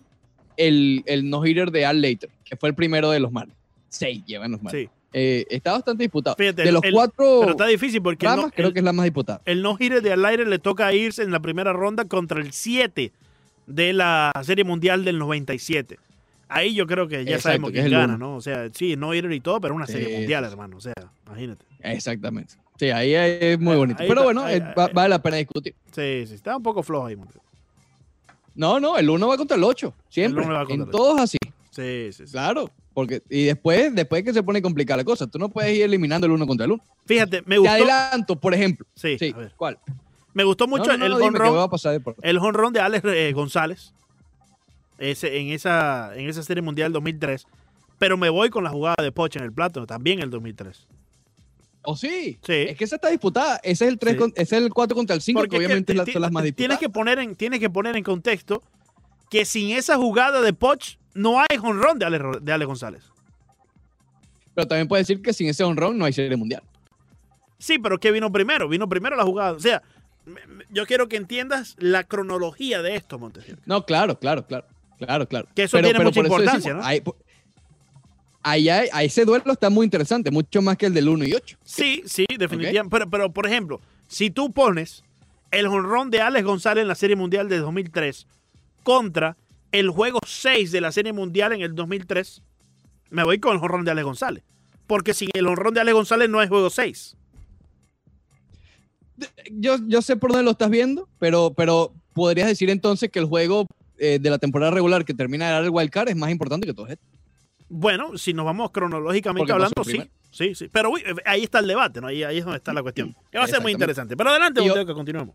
el, el no-hitter de Al Leiter, que fue el primero de los Marlins. Seis llevan los Marlins. Sí. Eh, está bastante disputado. Fíjate, de los el- cuatro Pero está difícil porque el ramas, no, creo el, que es la más disputada. el no gire de al aire le toca irse en la primera ronda contra el 7 de la Serie Mundial del 97. Ahí yo creo que ya Exacto, sabemos que es quién gana, uno. ¿no? O sea, sí, no ir y todo, pero una serie Sí, mundial, sí, hermano. O sea, imagínate. Exactamente. Sí, ahí es muy Ahí- bonito. ahí Pero está, bueno, ahí- eh, ahí- vale la pena discutir. Sí, sí, está un poco flojo ahí. Montes. No, no, el 1 va contra el 8. Siempre. El uno va contra en el todos así. Sí, sí, sí. Claro. Porque, y después, después que se pone complicada la cosa, tú no puedes ir eliminando el uno contra el uno. Fíjate, me Te gustó. adelanto, por ejemplo. Sí, Sí, a ver. ¿cuál? Me gustó mucho No, no, el por- el jonrón de Alex eh, González ese, en, esa, en esa serie mundial 2003. Pero me voy con la jugada de Poch en el plato, también el 2003. ¿Oh, sí? Sí. Es que esa está disputada. Ese es el, 3 Sí. con- ese es el 4 contra el 5, que Porque que obviamente ti- son las más tienes disputadas. que poner en Tienes que poner en contexto que sin esa jugada de Poch no hay jonrón de Alex, Ro- de Alex González. Pero también puedes decir que sin ese honrón no hay serie mundial. Sí, pero ¿qué vino primero? Vino primero la jugada. O sea, yo quiero que entiendas la cronología de esto, Montesinos. No, claro, claro, claro. Claro, claro. Que eso tiene mucha importancia, ¿no? ahí- por- ahí hay- a ese duelo está muy interesante, mucho más que el del 1 y 8. Sí, sí, definitivamente. Pero, pero, por ejemplo, si tú pones el jonrón de Alex González en la Serie Mundial de 2003 contra el juego 6 de la Serie Mundial en el 2003, me voy con el jonrón de Alex González. Porque sin el jonrón de Alex González no hay juego 6. Yo, yo sé por dónde lo estás viendo, pero, pero podrías decir entonces que el juego eh, de la temporada regular que termina de dar el wild card es más importante que todo esto. Bueno, si nos vamos cronológicamente hablando, sí. Sí, sí. Pero uy, ahí está el debate, ¿no? Ahí, ahí es donde está la cuestión. *clears throat* Que va a ser muy interesante. Pero adelante, yo- que continuemos.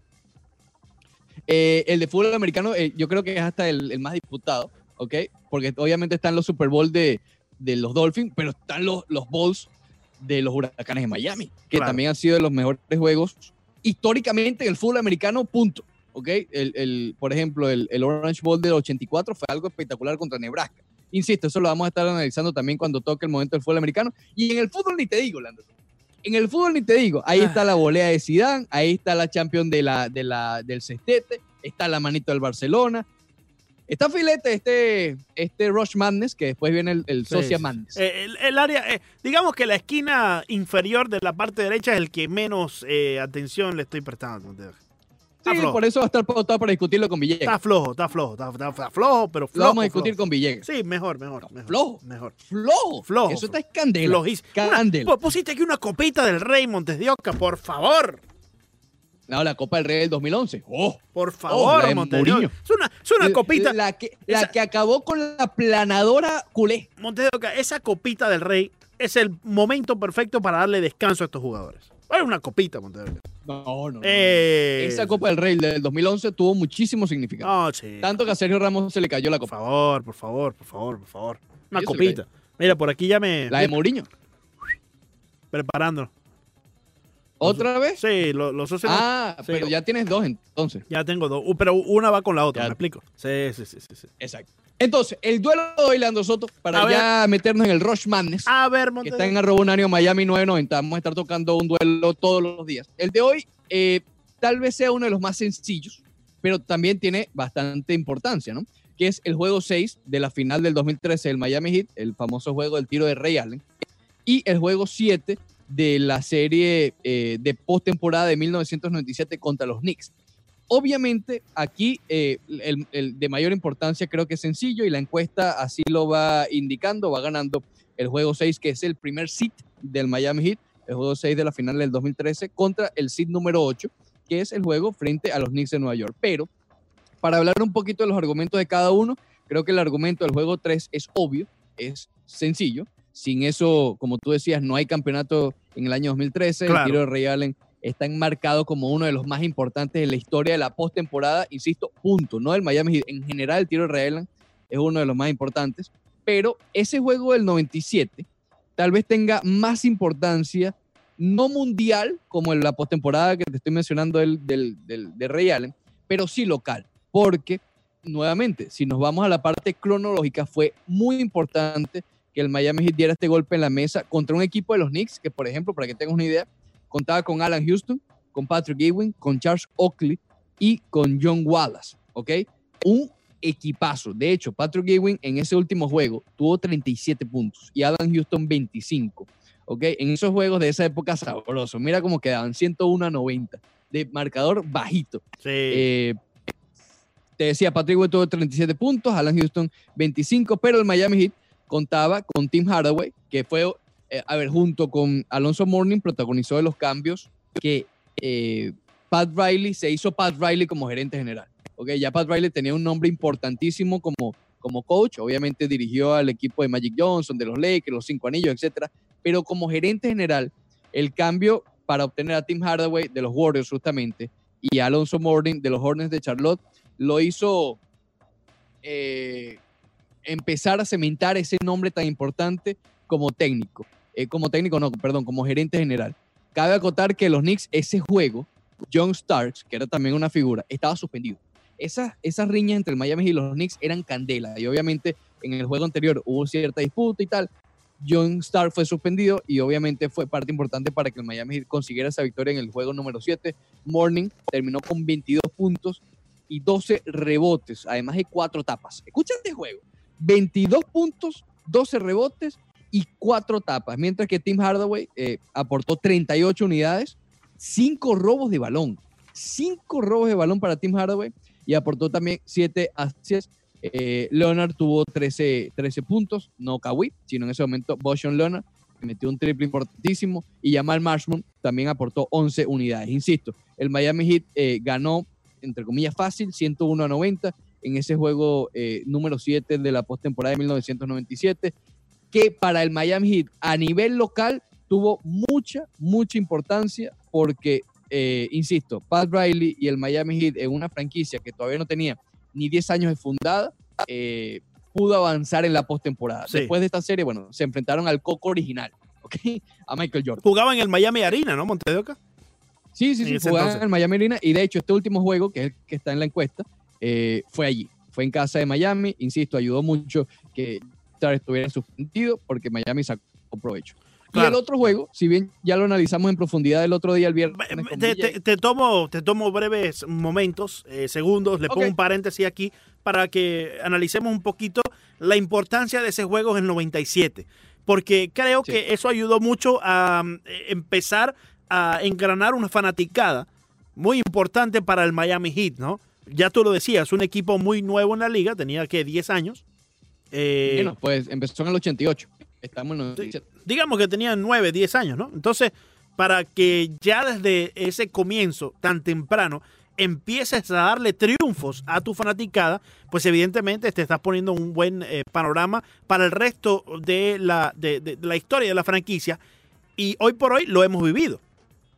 Eh, el de fútbol americano, eh, yo creo que es hasta el, el más disputado, ¿ok? Porque obviamente están los Super Bowl de, de los Dolphins, pero están los, los Bowls de los Huracanes de Miami, que Claro. también han sido de los mejores juegos históricamente en el fútbol americano, punto. ¿Ok? El, el- por ejemplo, el, el Orange Bowl del 84 fue algo espectacular contra Nebraska. Insisto, eso lo vamos a estar analizando también cuando toque el momento del fútbol americano. Y en el fútbol ni te digo, Lando. En el fútbol ni te digo. Ahí Ah. está la volea de Zidane, ahí está la champion de la, de la, del Cestete, está la manito del Barcelona. Está filete este, este Rush Madness, que después viene el, el Sí, Socia. Madness. Eh, el, el área, eh, digamos que la esquina inferior de la parte derecha es el que menos eh, atención le estoy prestando. Sí, flojo. por eso va a estar pautado para discutirlo con Villegas. está flojo, está flojo, está, está- está flojo, pero Lo flojo. vamos a discutir flojo. con Villegas. Sí, mejor, mejor. mejor flojo. Mejor. Flojo. Flojo, Eso está Candela. pu- pusiste aquí una copita del Rey Montes de Oca, por favor. No, la Copa del Rey del 2011. ¡Oh! Por favor, la de Montes de Oca. Es una, es una copita. La que, la Esa- que acabó con la planadora culé. Montes de Oca, esa copita del Rey es el momento perfecto para darle descanso a estos jugadores. Es una copita, Montes de Oca. No, no. no. Eh, Esa Copa del Rey del 2011 tuvo muchísimo significado. No, sí. Tanto que a Sergio Ramos se le cayó la Por copa. favor, por favor, por favor, por favor. Una copita. Mira, por aquí ya me. La de Mourinho. preparando. ¿Otra vez? Sí, lo- los socios. Ah, Sí. pero ya tienes dos entonces. Ya tengo dos. Uh, pero una va con la otra, Ya. ¿me explico? Sí, sí, sí, sí. sí. Exacto. Entonces, el duelo de hoy, Leandro Soto, para A ya meternos en el Rush Madness, A ver, que Montes está en arroba unánimo Miami 990. Vamos a estar tocando un duelo todos los días. El de hoy eh, tal vez sea uno de los más sencillos, pero también tiene bastante importancia, ¿no? Que es el juego 6 de la final del 2013 del Miami Heat, el famoso juego del tiro de Ray Allen, y el juego 7 de la serie eh, de postemporada de 1997 contra los Knicks. Obviamente, aquí eh, el, el de mayor importancia creo que es sencillo y la encuesta así lo va indicando, va ganando el juego 6, que es el primer seed del Miami Heat, el juego 6 de la final del 2013, contra el seed número 8, que es el juego frente a los Knicks de Nueva York. Pero, para hablar un poquito de los argumentos de cada uno, creo que el argumento del juego 3 es obvio, es sencillo. Sin eso, como tú decías, no hay campeonato en el año 2013. Claro. El tiro de Ray Allen está enmarcado como uno de los más importantes de la historia de la postemporada. Insisto, punto. No del Miami Heat. En general, el tiro de Ray es uno de los más importantes. Pero ese juego del 97 tal vez tenga más importancia, no mundial, como en la postemporada que te estoy mencionando del, del, del- de Ray Allen, pero sí local. Porque, nuevamente, si nos vamos a la parte cronológica, fue muy importante que el Miami Heat diera este golpe en la mesa contra un equipo de los Knicks, que por ejemplo, para que tengas una idea, contaba con Alan Houston, con Patrick Ewing, con Charles Oakley y con John Wallace, ¿ok? Un equipazo. De hecho, Patrick Ewing en ese último juego tuvo 37 puntos y Alan Houston 25, ¿ok? En esos juegos de esa época sabroso. Mira cómo quedaban, 101 a 90, de marcador bajito. Sí. Eh, te decía, Patrick Ewing tuvo 37 puntos, Alan Houston 25, pero el Miami Heat contaba con Tim Hardaway, que fue, eh, a ver, junto con Alonso Mourning, protagonizó de los cambios que eh, Pat Riley, se hizo Pat Riley como gerente general. Okay, ya Pat Riley tenía un nombre importantísimo como, como coach, obviamente dirigió al equipo de Magic Johnson, de los Lakers, los cinco anillos, etcétera, pero como gerente general, el cambio para obtener a Tim Hardaway de los Warriors justamente y a Alonso Mourning de los Hornets de Charlotte lo hizo eh, empezar a cementar ese nombre tan importante como técnico. Eh, como técnico, no, perdón, como gerente general. Cabe acotar que los Knicks, ese juego, John Starks, que era también una figura, estaba suspendido. Esas, esas riñas entre el Miami y los Knicks eran candela. Y obviamente en el juego anterior hubo cierta disputa y tal. John Stark fue suspendido y obviamente fue parte importante para que el Miami consiguiera esa victoria en el juego número 7. Morning terminó con 22 puntos y 12 rebotes, además de cuatro tapas. Escucha este juego. 22 puntos, 12 rebotes y cuatro tapas, mientras que Tim Hardaway eh, aportó 38 unidades, 5 robos de balón. 5 robos de balón para Tim Hardaway y aportó también 7 asists. Eh, Leonard tuvo 13, 13 puntos, no Kawhi, sino en ese momento Boston Leonard, metió un triple importantísimo, y Jamal Marshman también aportó 11 unidades. Insisto, el Miami Heat eh, ganó, entre comillas, fácil, 101 a 90 en ese juego eh, número 7 de la postemporada de 1997, que para el Miami Heat a nivel local tuvo mucha, mucha importancia porque, eh, insisto, Pat Riley y el Miami Heat en una franquicia que todavía no tenía ni 10 años de fundada, eh, pudo avanzar en la postemporada. Sí. Después de esta serie, bueno, se enfrentaron al Coco original, *laughs* ¿ok? A Michael Jordan. Jugaba en el Miami Arena, ¿no, Montes de Oca? Sí, sí, sí, ese jugaba entonces. en el Miami Arena y de hecho este último juego, que es el que está en la encuesta, eh, fue allí. Fue en casa de Miami, insisto, ayudó mucho que Star estuviera suspendido porque Miami sacó provecho. Y Claro. el otro juego, si bien ya lo analizamos en profundidad el otro día, el viernes. Te, te- te tomo, te tomo breves momentos, eh, segundos, le pongo Ok. un paréntesis aquí para que analicemos un poquito la importancia de ese juego en el 97. Porque creo Sí. que eso ayudó mucho a eh, empezar a engranar una fanaticada muy importante para el Miami Heat, ¿no? Ya tú lo decías, un equipo muy nuevo en la liga, tenía que 10 años. Eh, Bueno, pues empezó en el 88. Estamos en el 97. digamos que tenían 9, 10 años, ¿no? Entonces, para que ya desde ese comienzo tan temprano empieces a darle triunfos a tu fanaticada, pues evidentemente te estás poniendo un buen eh, panorama para el resto de la, de- de- de la historia de la franquicia. Y hoy por hoy lo hemos vivido.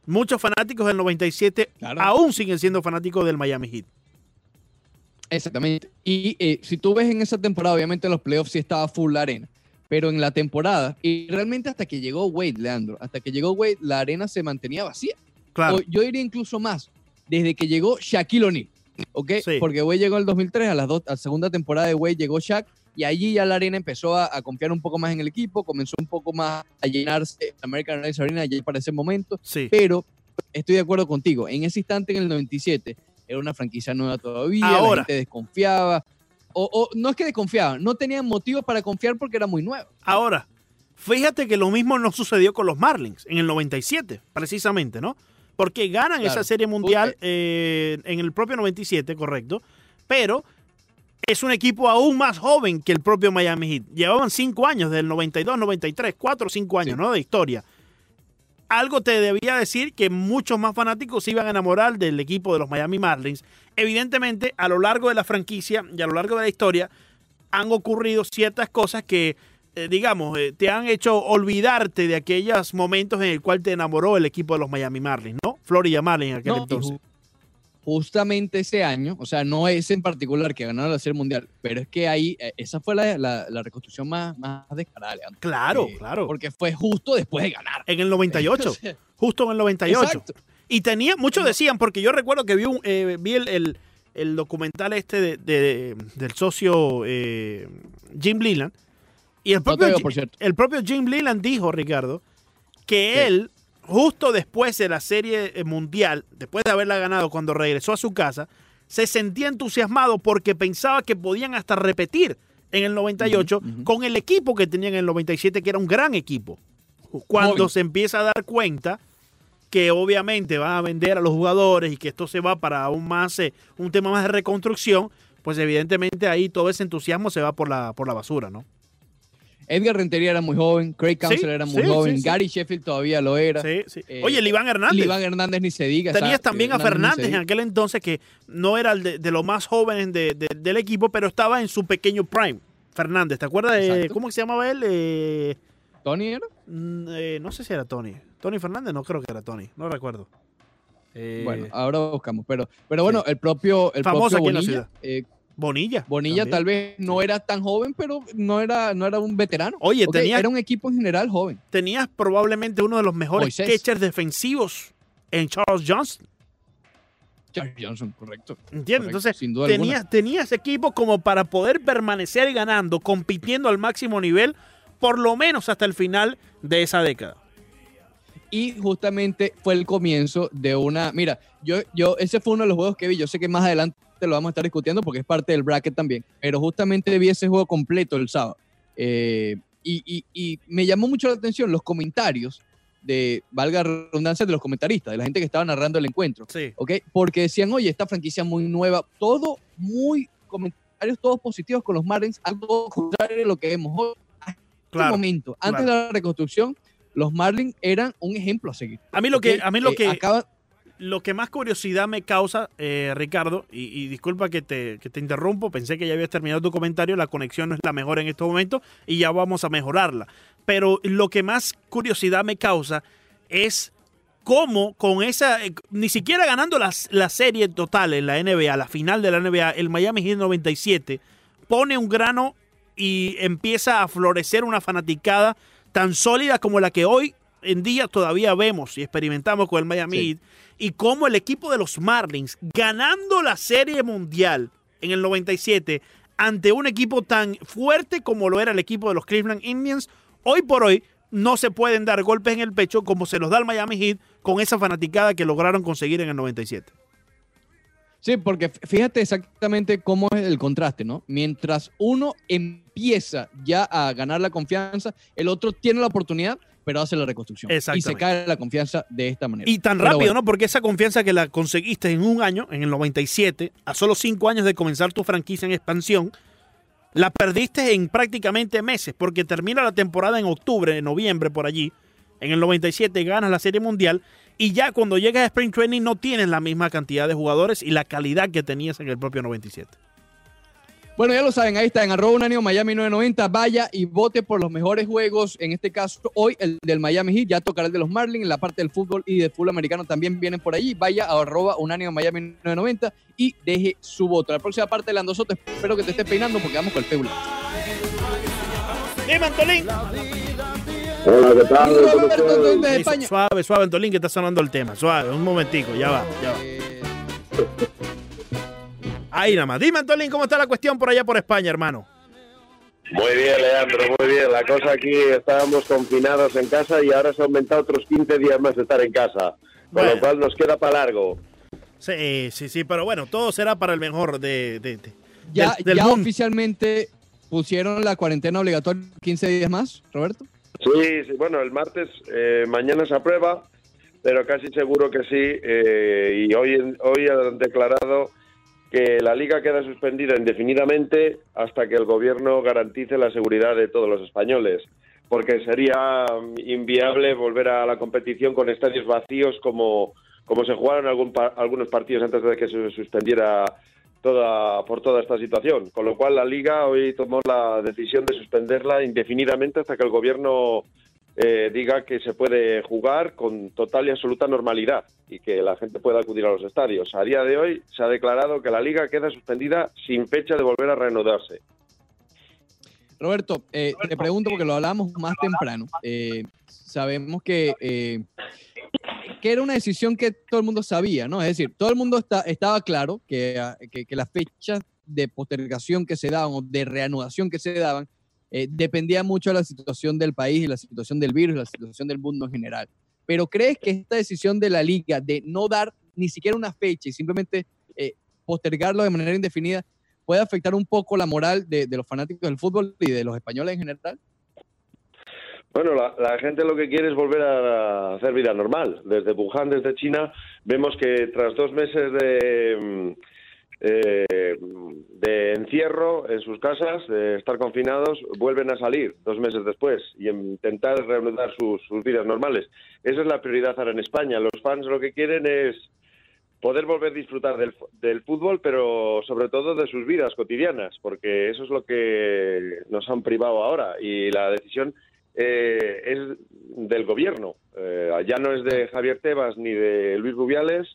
Muchos fanáticos del 97 Claro. aún siguen siendo fanáticos del Miami Heat. Exactamente. Y eh, si tú ves en esa temporada, obviamente en los playoffs sí estaba full la arena. Pero en la temporada, y realmente hasta que llegó Wade, Leandro, hasta que llegó Wade, la arena se mantenía vacía. Claro. O yo diría incluso más, desde que llegó Shaquille O'Neal, ¿ok? Sí. Porque Wade llegó en el 2003, a la, dos, a la segunda temporada de Wade llegó Shaq, y allí ya la arena empezó a, a confiar un poco más en el equipo, comenzó un poco más a llenarse American Airlines Arena ya para ese momento, Sí. pero estoy de acuerdo contigo, en ese instante, en el 97, era una franquicia nueva todavía, Ahora. la gente desconfiaba, o, o no es que desconfiaban, no tenían motivos para confiar porque era muy nuevo. Ahora, fíjate que lo mismo no sucedió con los Marlins en el 97, precisamente, ¿no? Porque ganan Claro. esa serie mundial eh, en el propio 97, correcto, pero es un equipo aún más joven que el propio Miami Heat. Llevaban cinco años, del 92, 93, cuatro o cinco años, Sí. ¿no? De historia. Algo te debía decir que muchos más fanáticos se iban a enamorar del equipo de los Miami Marlins. Evidentemente, a lo largo de la franquicia y a lo largo de la historia, han ocurrido ciertas cosas que, eh, digamos, eh, te han hecho olvidarte de aquellos momentos en el cual te enamoró el equipo de los Miami Marlins, ¿no? Florida Marlins en aquel No, entonces. Ju- justamente ese año, o sea, no ese en particular que ganaron la Serie Mundial, pero es que ahí, eh, esa fue la, la- la reconstrucción más, más descarada, Leandro. Claro, Eh, claro. Porque fue justo después de ganar. En el 98, O sea, justo en el 98. Exacto. Y tenía, muchos decían, porque yo recuerdo que vi, un, eh, vi el, el- el documental este de, de- del socio eh, Jim Leland. Y el propio, por el propio Jim Leland dijo, Ricardo, que él, justo después de la serie eh, mundial, después de haberla ganado, cuando regresó a su casa, se sentía entusiasmado porque pensaba que podían hasta repetir en el 98 Ujú, ujú. con el equipo que tenían en el 97, que era un gran equipo. Cuando se empieza a dar cuenta que obviamente van a vender a los jugadores y que esto se va para aún más eh, un tema más de reconstrucción, pues evidentemente ahí todo ese entusiasmo se va por la, por la basura, ¿no? Edgar Rentería era muy joven, Craig Sí, Counsell era muy joven. Gary Sheffield todavía lo era. Eh, Oye, el Iván Hernández. Iván Hernández ni se diga. Tenías también a Fernández en aquel entonces que no era el de, de los más jóvenes de- de- del equipo, pero estaba en su pequeño prime. Fernández, ¿te acuerdas de Exacto. cómo se llamaba él? Eh, ¿Tony era? mm, eh, no sé si era Tony. Tony Fernández, no creo que era Tony, no recuerdo. Eh, Bueno, ahora buscamos. Pero, pero bueno, el propio, el Famoso propio aquí en la Bonilla, eh, Bonilla. Bonilla también. tal vez no era tan joven, pero no era, no era un veterano. Oye, Ok, tenía- Era un equipo en general joven. tenías probablemente uno de los mejores Moisés. catchers defensivos en Charles Johnson. Charles Johnson, correcto. ¿Entiendes? Correcto, Entonces, sin duda tenías, tenías equipo como para poder permanecer ganando, compitiendo al máximo nivel, por lo menos hasta el final de esa década. Y justamente fue el comienzo de una. Mira, yo, yo, ese fue uno de los juegos que vi. Yo sé que más adelante lo vamos a estar discutiendo porque es parte del bracket también. Pero justamente vi ese juego completo el sábado. Eh, y, y- y me llamó mucho la atención los comentarios de, valga redundancia, de los comentaristas, de la gente que estaba narrando el encuentro. Sí. ¿ok? Porque decían, oye, esta franquicia muy nueva, todo muy comentarios todos positivos con los Marlins, algo contrario de lo que vemos hoy. Este Claro. momento, antes claro. de la reconstrucción, los Marlins eran un ejemplo a seguir. A mí lo que, ¿ok? a mí lo Eh, que, acaba- lo que más curiosidad me causa, eh, Ricardo, y, disculpa que te, que te interrumpo, pensé que ya habías terminado tu comentario, la conexión no es la mejor en estos momentos y ya vamos a mejorarla. Pero lo que más curiosidad me causa es cómo con esa, eh, ni siquiera ganando la, la serie total en la NBA, la final de la NBA, el Miami Heat 97, pone un grano y empieza a florecer una fanaticada tan sólida como la que hoy en día todavía vemos y experimentamos con el Miami Sí. Heat y cómo el equipo de los Marlins ganando la Serie Mundial en el 97 ante un equipo tan fuerte como lo era el equipo de los Cleveland Indians, hoy por hoy no se pueden dar golpes en el pecho como se los da el Miami Heat con esa fanaticada que lograron conseguir en el 97. Sí, porque fíjate exactamente cómo es el contraste, ¿no? Mientras uno empieza ya a ganar la confianza, el otro tiene la oportunidad, pero hace la reconstrucción. Y se cae la confianza de esta manera. Y tan Pero rápido, bueno, ¿no? Porque esa confianza que la conseguiste en un año, en el 97, a solo cinco años de comenzar tu franquicia en expansión, la perdiste en prácticamente meses, porque termina la temporada en octubre, en noviembre, por allí. En el 97 ganas la Serie Mundial y ya cuando llegas a Spring Training no tienes la misma cantidad de jugadores y la calidad que tenías en el propio 97. Bueno, ya lo saben, ahí está en arroba unánimo Miami 990. Vaya y vote por los mejores juegos. En este caso, hoy el del Miami Heat, ya tocará el de los Marlins, en la parte del fútbol y del fútbol americano también vienen por allí. Vaya a arroba unánimo Miami 990 y deje su voto. La próxima parte de Lando Soto, espero que te estés peinando porque vamos con el Facebook. Dime, Antolín. Hola, ¿qué tal? ¿Cómo España. Suave, suave, Antolín, que está sonando el tema. Suave, un momentico, ya va, ya va. Ahí nada más. Dime, Antolín, ¿cómo está la cuestión por allá por España, hermano? Muy bien, Leandro, muy bien. La cosa aquí, estábamos confinados en casa y ahora se ha aumentado otros 15 días más de estar en casa. Con Bueno. lo cual nos queda para largo. Sí, sí, sí, pero bueno, todo será para el mejor de, de- de- ya del- del ya mundo. oficialmente pusieron la cuarentena obligatoria 15 días más, Roberto. Sí, sí, bueno, el martes, eh, mañana se aprueba, pero casi seguro que sí. eh, y hoy, en- hoy han declarado que la liga queda suspendida indefinidamente hasta que el gobierno garantice la seguridad de todos los españoles, porque sería mm, inviable volver a la competición con estadios vacíos como, como se jugaron algún algunos partidos antes de que se suspendiera toda por toda esta situación. Con lo cual la liga hoy tomó la decisión de suspenderla indefinidamente hasta que el gobierno eh, diga que se puede jugar con total y absoluta normalidad y que la gente pueda acudir a los estadios. A día de hoy se ha declarado que la liga queda suspendida sin fecha de volver a reanudarse. Roberto, eh, te pregunto porque lo hablamos más temprano. Eh, sabemos que, eh, que era una decisión que todo el mundo sabía, ¿no? Es decir, todo el mundo está, estaba claro que, que, que las fechas de postergación que se daban o de reanudación que se daban eh, dependía mucho de la situación del país y la situación del virus la situación del mundo en general. Pero ¿crees que esta decisión de la liga de no dar ni siquiera una fecha y simplemente eh, postergarlo de manera indefinida puede afectar un poco la moral de, los fanáticos del fútbol y de los españoles en general? Bueno, la, la gente lo que quiere es volver a hacer vida normal. Desde Wuhan, desde China, vemos que tras dos meses de, mm, eh, de encierro en sus casas, de estar confinados, vuelven a salir dos meses después y intentar reanudar sus, vidas normales. Esa es la prioridad ahora en España. Los fans lo que quieren es poder volver a disfrutar del, del fútbol, pero sobre todo de sus vidas cotidianas, porque eso es lo que nos han privado ahora y la decisión eh, es del gobierno. Eh, ya no es de Javier Tebas ni de Luis Rubiales,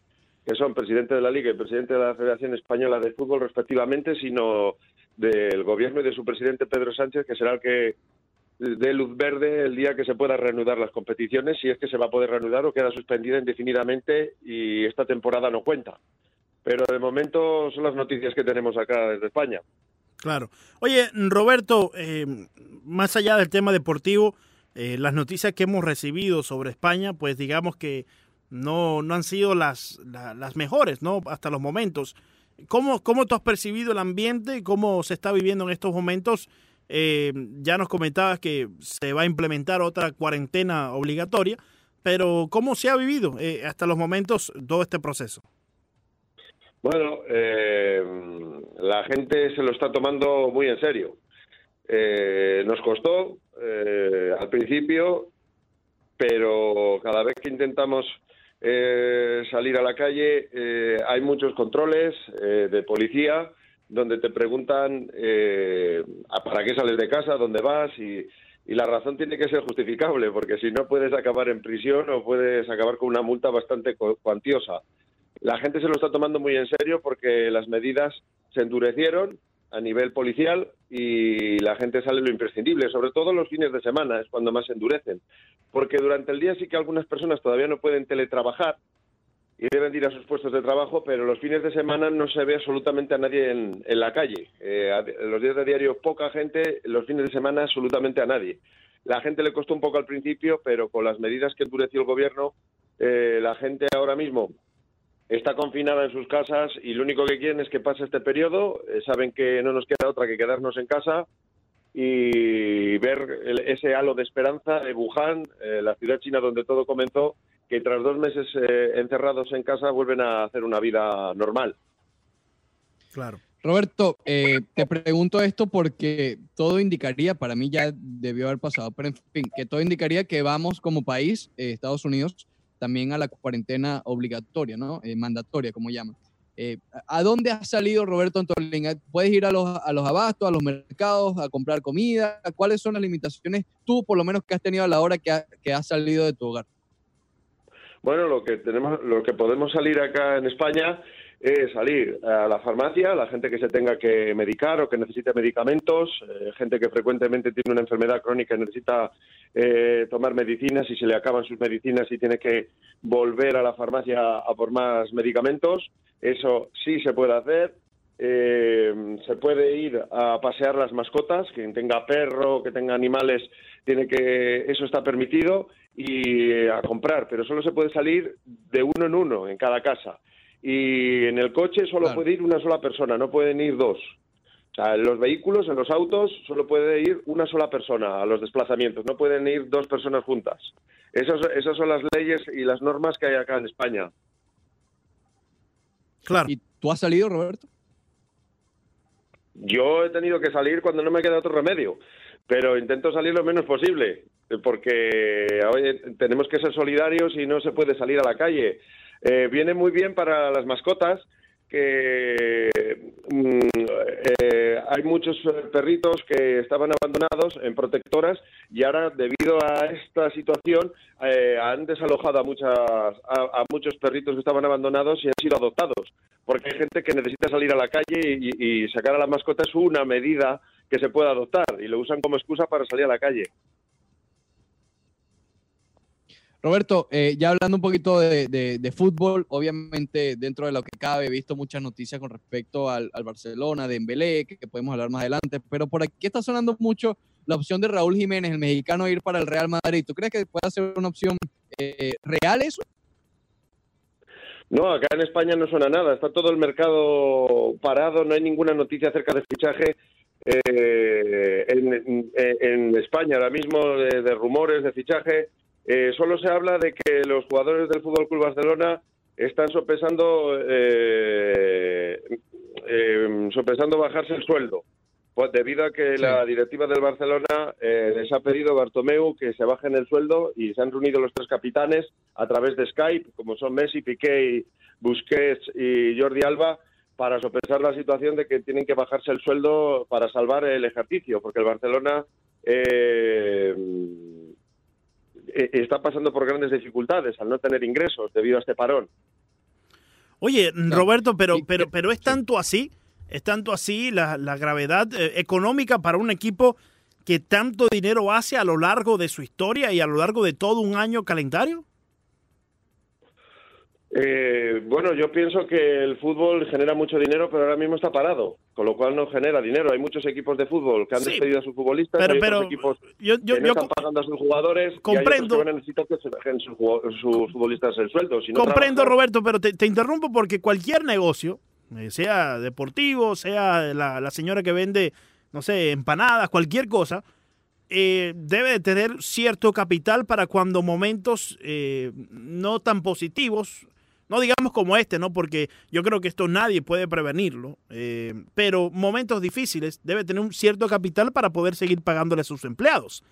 que son presidente de la Liga y presidente de la Federación Española de Fútbol respectivamente, sino del gobierno y de su presidente Pedro Sánchez, que será el que dé luz verde el día que se pueda reanudar las competiciones, si es que se va a poder reanudar o queda suspendida indefinidamente y esta temporada no cuenta. Pero de momento son las noticias que tenemos acá desde España. Claro. Oye, Roberto, eh, más allá del tema deportivo, eh, las noticias que hemos recibido sobre España, pues digamos que no, no han sido las, la- las mejores, ¿no? Hasta los momentos. ¿Cómo, ¿Cómo tú has percibido el ambiente? ¿Cómo se está viviendo en estos momentos? Eh, ya nos comentabas que se va a implementar otra cuarentena obligatoria, pero ¿cómo se ha vivido eh, hasta los momentos todo este proceso? Bueno, eh, la gente se lo está tomando muy en serio. Nos costó al principio, pero cada vez que intentamos eh, salir a la calle eh, hay muchos controles eh, de policía donde te preguntan eh, ¿a para qué sales de casa, dónde vas y, y la razón tiene que ser justificable porque si no puedes acabar en prisión o puedes acabar con una multa bastante cu- cuantiosa. La gente se lo está tomando muy en serio porque las medidas se endurecieron a nivel policial y la gente sale lo imprescindible, sobre todo los fines de semana, es cuando más se endurecen. Porque durante el día sí que algunas personas todavía no pueden teletrabajar y deben ir a sus puestos de trabajo, pero los fines de semana no se ve absolutamente a nadie en, la calle. Eh, los días de diario poca gente, los fines de semana absolutamente a nadie. La gente le costó un poco al principio, pero con las medidas que endureció el gobierno, eh, la gente ahora mismo está confinada en sus casas y lo único que quieren es que pase este periodo. Eh, saben que no nos queda otra que quedarnos en casa y ver ese halo de esperanza de Wuhan, eh, la ciudad china donde todo comenzó, que tras dos meses eh, encerrados en casa vuelven a hacer una vida normal. Claro. Roberto, te pregunto esto porque todo indicaría, para mí ya debió haber pasado, pero en fin, que todo indicaría que vamos como país, Estados Unidos, también a la cuarentena obligatoria, ¿no? Eh, mandatoria, como llaman. Eh, ¿A dónde has salido, Roberto Antolín? ¿Puedes ir a los, a los abastos, a los mercados, a comprar comida? ¿Cuáles son las limitaciones tú, por lo menos, que has tenido a la hora que, que has salido de tu hogar? Bueno, lo que tenemos, lo que podemos salir acá en España es salir a la farmacia, la gente que se tenga que medicar o que necesite medicamentos, eh, gente que frecuentemente tiene una enfermedad crónica y necesita eh, tomar medicinas y se le acaban sus medicinas y tiene que volver a la farmacia a por más medicamentos. Eso sí se puede hacer. Eh, se puede ir a pasear las mascotas, quien tenga perro, que tenga animales, tiene que eso está permitido y a comprar, pero solo se puede salir de uno en uno en cada casa y en el coche solo puede ir una sola persona, no pueden ir dos. O sea, en los vehículos, en los autos, solo puede ir una sola persona a los desplazamientos, no pueden ir dos personas juntas. Esas, esas son las leyes y las normas que hay acá en España. Claro. ¿Y tú has salido, Roberto? Yo he tenido que salir cuando no me queda otro remedio, pero intento salir lo menos posible, porque tenemos que ser solidarios y no se puede salir a la calle. Eh, viene muy bien para las mascotas que mm, eh, hay muchos perritos que estaban abandonados en protectoras y ahora debido a esta situación eh, han desalojado a muchas a, muchos perritos que estaban abandonados y han sido adoptados porque hay gente que necesita salir a la calle y, sacar a la mascota es una medida que se puede adoptar y lo usan como excusa para salir a la calle. Roberto, eh, ya hablando un poquito de, fútbol, obviamente dentro de lo que cabe, he visto muchas noticias con respecto al, Barcelona, de Embelé, que, podemos hablar más adelante, pero por aquí está sonando mucho la opción de Raúl Jiménez, el mexicano, ir para el Real Madrid. ¿Tú crees que puede ser una opción eh, real eso? No, acá en España no suena nada, está todo el mercado parado, no hay ninguna noticia acerca del fichaje. Eh, en, España ahora mismo de rumores de fichaje eh, solo se habla de que los jugadores del Fútbol Club Barcelona están sopesando, eh, eh, sopesando bajarse el sueldo, pues debido a que la directiva del Barcelona les ha pedido a Bartomeu que se bajen el sueldo y se han reunido los tres capitanes a través de Skype, como son Messi, Piqué, Busquets y Jordi Alba, para sopesar la situación de que tienen que bajarse el sueldo para salvar el ejercicio, porque el Barcelona eh, eh, está pasando por grandes dificultades al no tener ingresos debido a este parón. Oye, Roberto, pero, pero, pero es tanto así, es tanto así la, la gravedad eh, económica para un equipo que tanto dinero hace a lo largo de su historia y a lo largo de todo un año calendario. Eh, bueno, yo pienso que el fútbol genera mucho dinero, pero ahora mismo está parado, con lo cual no genera dinero. Hay muchos equipos de fútbol que han despedido a sus futbolistas, pero, hay pero equipos que no están pagando a sus jugadores comprendo, y hay que necesitan que se dejen sus, futbolistas el sueldo. comprendo, Roberto, pero te, interrumpo porque cualquier negocio, eh, sea deportivo, sea la, señora que vende, no sé, empanadas, cualquier cosa, eh, debe de tener cierto capital para cuando momentos no tan positivos no digamos como este, ¿no? Porque yo creo que esto nadie puede prevenirlo. Eh, pero momentos difíciles debe tener un cierto capital para poder seguir pagándole a sus empleados.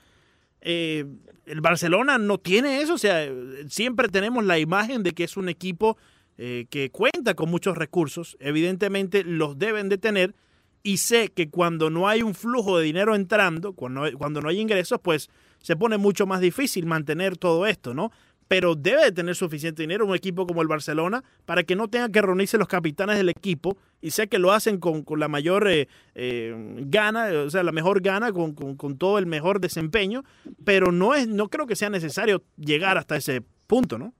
Eh, el Barcelona no tiene eso, o sea, siempre tenemos la imagen de que es un equipo eh, que cuenta con muchos recursos, evidentemente los deben de tener y sé que cuando no hay un flujo de dinero entrando, cuando, cuando no hay ingresos, pues se pone mucho más difícil mantener todo esto, ¿no? Pero debe de tener suficiente dinero un equipo como el Barcelona para que no tenga que reunirse los capitanes del equipo y sea que lo hacen con, la mayor eh, eh, gana, o sea, la mejor gana, con, con, todo el mejor desempeño, pero no, es, no creo que sea necesario llegar hasta ese punto, ¿no?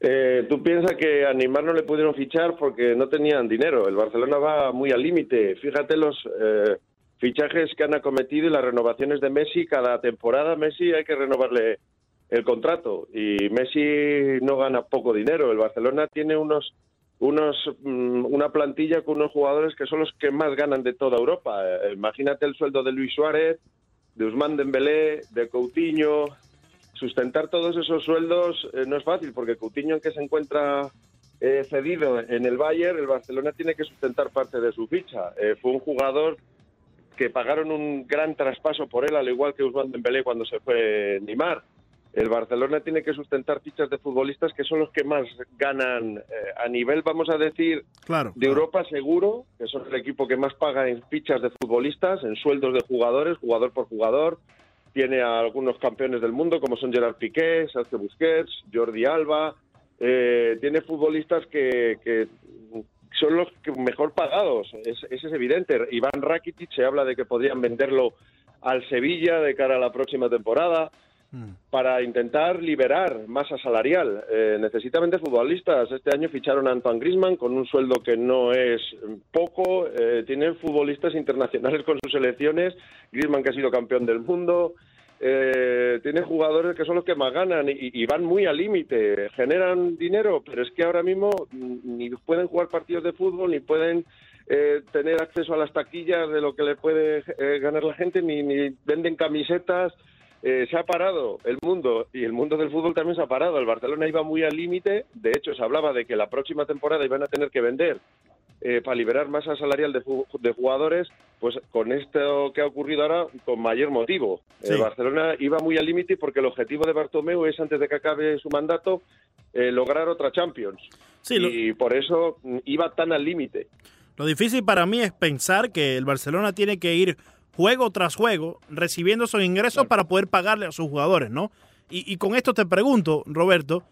Eh, Tú piensas que a Neymar no le pudieron fichar porque no tenían dinero. El Barcelona va muy al límite. Fíjate los eh, fichajes que han acometido y las renovaciones de Messi cada temporada. Messi hay que renovarle el contrato y Messi no gana poco dinero. El Barcelona tiene unos unos mm, una plantilla con unos jugadores que son los que más ganan de toda Europa. Eh, imagínate el sueldo de Luis Suárez, de Usman Dembélé, de Coutinho, sustentar todos esos sueldos eh, no es fácil, porque Coutinho, que se encuentra eh, cedido en el Bayern, el Barcelona tiene que sustentar parte de su ficha. Eh, fue un jugador que pagaron un gran traspaso por él, al igual que Usman Dembélé cuando se fue Neymar. El Barcelona tiene que sustentar fichas de futbolistas que son los que más ganan a nivel, vamos a decir, claro, de Europa seguro, que son el equipo que más paga en fichas de futbolistas, en sueldos de jugadores, jugador por jugador, tiene a algunos campeones del mundo como son Gerard Piqué, Sergio Busquets, Jordi Alba, eh, tiene futbolistas que, son los mejor pagados, es, es evidente. Iván Rakitic se habla de que podrían venderlo al Sevilla de cara a la próxima temporada. Para intentar liberar masa salarial. Eh, necesita vender futbolistas. Este año ficharon a Antoine Griezmann con un sueldo que no es poco. Eh, tienen futbolistas internacionales con sus selecciones. Griezmann que ha sido campeón del mundo. Eh, tiene jugadores que son los que más ganan y, van muy al límite, generan dinero, pero es que ahora mismo ni pueden jugar partidos de fútbol, ni pueden eh, tener acceso a las taquillas de lo que le puede eh, ganar la gente, ni, ni venden camisetas. Eh, se ha parado el mundo y el mundo del fútbol también se ha parado. El Barcelona iba muy al límite, de hecho se hablaba de que la próxima temporada iban a tener que vender eh, para liberar masa salarial de, de, jugadores, pues con esto que ha ocurrido ahora, con mayor motivo. El Barcelona iba muy al límite porque el objetivo de Bartomeu es, antes de que acabe su mandato, eh, lograr otra Champions. y por eso mm, iba tan al límite. Lo difícil para mí es pensar que el Barcelona tiene que ir juego tras juego recibiendo esos ingresos para poder pagarle a sus jugadores, ¿no? Y, y con esto te pregunto, Roberto,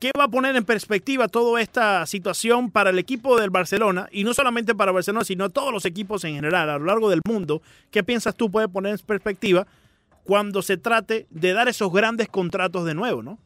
¿Qué va a poner en perspectiva toda esta situación para el equipo del Barcelona? Y no solamente para Barcelona, sino todos los equipos en general a lo largo del mundo. ¿Qué piensas tú puede poner en perspectiva cuando se trate de dar esos grandes contratos de nuevo, no?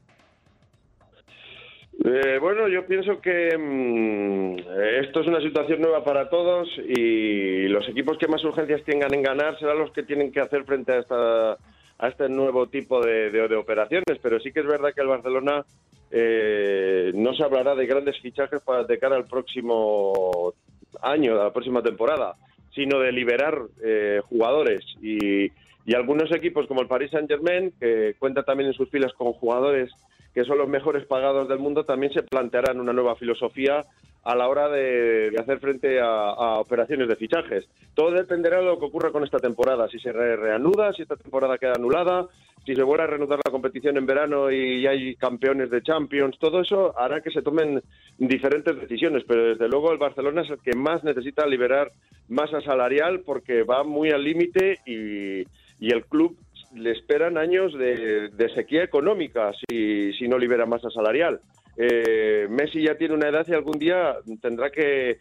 Eh, bueno, yo pienso que mm, esto es una situación nueva para todos y los equipos que más urgencias tengan en ganar serán los que tienen que hacer frente a esta a este nuevo tipo de, de operaciones, pero sí que es verdad que el Barcelona eh, no se hablará de grandes fichajes para de cara al próximo año, a la próxima temporada, sino de liberar eh, jugadores. Y, y algunos equipos como el Paris Saint Germain, que cuenta también en sus filas con jugadores que son los mejores pagados del mundo, también se plantearán una nueva filosofía a la hora de, hacer frente a, operaciones de fichajes. Todo dependerá de lo que ocurra con esta temporada, si se reanuda, si esta temporada queda anulada, si se vuelve a reanudar la competición en verano y hay campeones de Champions, todo eso hará que se tomen diferentes decisiones, pero desde luego el Barcelona es el que más necesita liberar masa salarial porque va muy al límite y el club le esperan años de, sequía económica si, si no libera masa salarial. Eh, Messi ya tiene una edad y algún día tendrá que,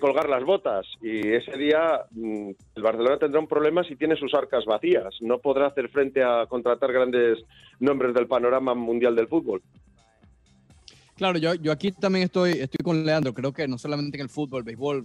colgar las botas y ese día mm, el Barcelona tendrá un problema si tiene sus arcas vacías. No podrá hacer frente a contratar grandes nombres del panorama mundial del fútbol. Claro, yo, yo aquí también estoy, estoy con Leandro. Creo que no solamente en el fútbol, béisbol,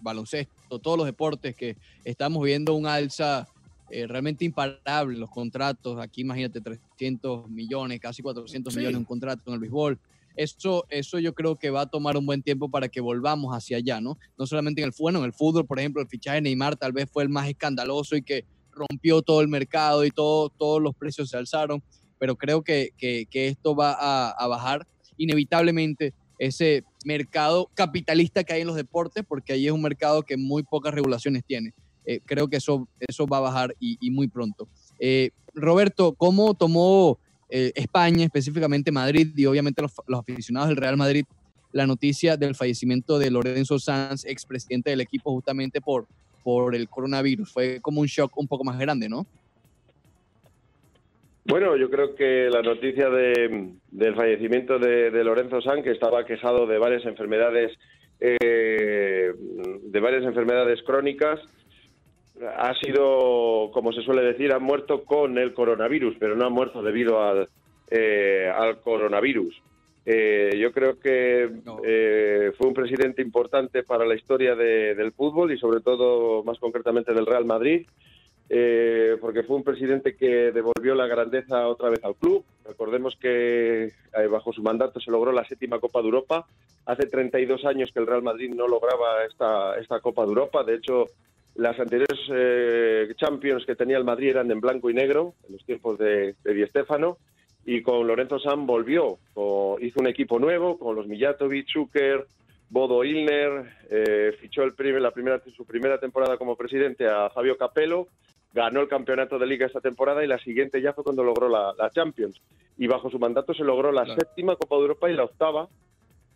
baloncesto, todos los deportes que estamos viendo un alza eh, realmente imparable los contratos. Aquí imagínate 300 millones, casi 400 millones un contrato en el béisbol. Eso, eso yo creo que va a tomar un buen tiempo para que volvamos hacia allá, ¿no? No solamente en el, bueno, en el fútbol, por ejemplo, el fichaje de Neymar tal vez fue el más escandaloso y que rompió todo el mercado y todo, todos los precios se alzaron, pero creo que, que, esto va a, a, bajar inevitablemente ese mercado capitalista que hay en los deportes, porque ahí es un mercado que muy pocas regulaciones tiene. Eh, creo que eso, eso va a bajar y, muy pronto. Eh, Roberto, ¿cómo tomó eh, España, específicamente Madrid y obviamente los, aficionados del Real Madrid, la noticia del fallecimiento de Lorenzo Sanz, expresidente del equipo, justamente por, por el coronavirus. Fue como un shock un poco más grande, ¿no? Bueno, yo creo que la noticia de, del fallecimiento de, de, Lorenzo San, que estaba quejado de varias enfermedades, eh, de varias enfermedades crónicas, ha sido, como se suele decir, ha muerto con el coronavirus, pero no ha muerto debido al, eh, al coronavirus. Eh, yo creo que eh, fue un presidente importante para la historia de, del fútbol y sobre todo, más concretamente, del Real Madrid, eh, porque fue un presidente que devolvió la grandeza otra vez al club. Recordemos que eh, bajo su mandato se logró la séptima Copa de Europa. Hace 32 años que el Real Madrid no lograba esta, esta Copa de Europa. De hecho, las anteriores eh, Champions que tenía el Madrid eran en blanco y negro, en los tiempos de, de Di Stéfano y con Lorenzo Sam volvió, o hizo un equipo nuevo con los Mijatovic, Zucker, Bodo Ilner, eh, fichó el primer, la primera, su primera temporada como presidente a Fabio Capello, ganó el campeonato de liga esta temporada y la siguiente ya fue cuando logró la, la Champions. Y bajo su mandato se logró la claro. séptima Copa de Europa y la octava,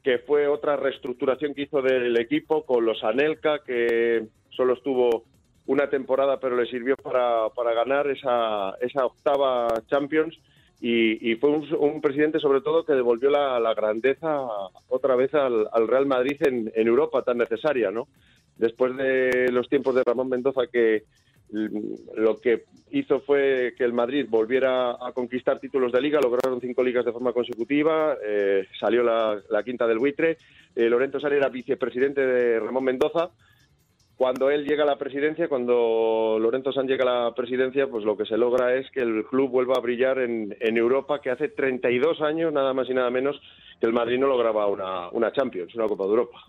que fue otra reestructuración que hizo del equipo con los Anelka, que solo estuvo una temporada pero le sirvió para, para ganar esa, esa octava Champions y, fue un, un, presidente sobre todo que devolvió la, la grandeza otra vez al, al Real Madrid en, en, Europa tan necesaria, ¿no? Después de los tiempos de Ramón Mendoza que lo que hizo fue que el Madrid volviera a conquistar títulos de liga, lograron cinco ligas de forma consecutiva, eh, salió la, quinta del buitre, eh, Lorenzo Sari era vicepresidente de Ramón Mendoza, cuando él llega a la presidencia, cuando Lorenzo San llega a la presidencia, pues lo que se logra es que el club vuelva a brillar en, en Europa, que hace 32 años, nada más y nada menos, que el Madrid no lograba una, una Champions, una Copa de Europa.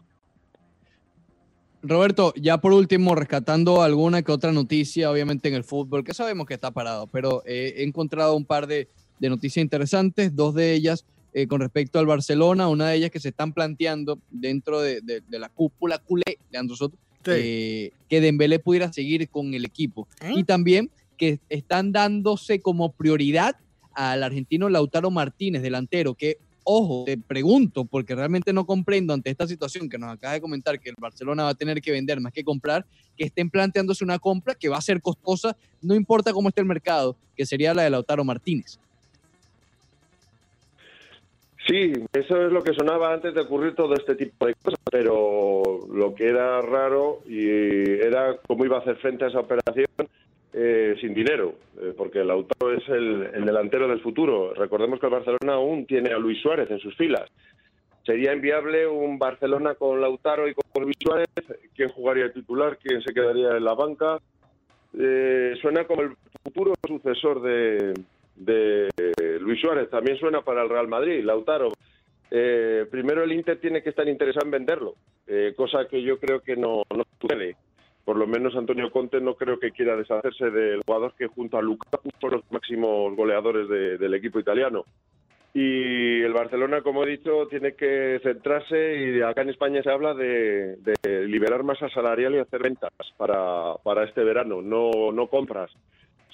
Roberto, ya por último, rescatando alguna que otra noticia, obviamente en el fútbol, que sabemos que está parado, pero eh, he encontrado un par de, de, noticias interesantes, dos de ellas eh, con respecto al Barcelona, una de ellas que se están planteando dentro de, de, de la cúpula culé, Leandro Soto, sí. eh, que Dembélé pudiera seguir con el equipo. ¿Eh? Y también que están dándose como prioridad al argentino Lautaro Martínez, delantero, que ojo, te pregunto, porque realmente no comprendo ante esta situación que nos acaba de comentar que el Barcelona va a tener que vender más que comprar, que estén planteándose una compra que va a ser costosa, no importa cómo esté el mercado, que sería la de Lautaro Martínez. Sí, eso es lo que sonaba antes de ocurrir todo este tipo de cosas, pero lo que era raro y era cómo iba a hacer frente a esa operación eh, sin dinero, eh, porque Lautaro es el, el, delantero del futuro. Recordemos que el Barcelona aún tiene a Luis Suárez en sus filas. Sería inviable un Barcelona con Lautaro y con Luis Suárez. ¿Quién jugaría titular? ¿Quién se quedaría en la banca? Eh, suena como el futuro sucesor de, de Luis Suárez. También suena para el Real Madrid, Lautaro. Eh, primero el Inter tiene que estar interesado en venderlo, eh, cosa que yo creo que no, no sucede por lo menos Antonio Conte no creo que quiera deshacerse del jugador que junto a Lukaku son los máximos goleadores de, del equipo italiano. Y el Barcelona, como he dicho, tiene que centrarse y acá en España se habla de, liberar masa salarial y hacer ventas para, para este verano, no, no compras.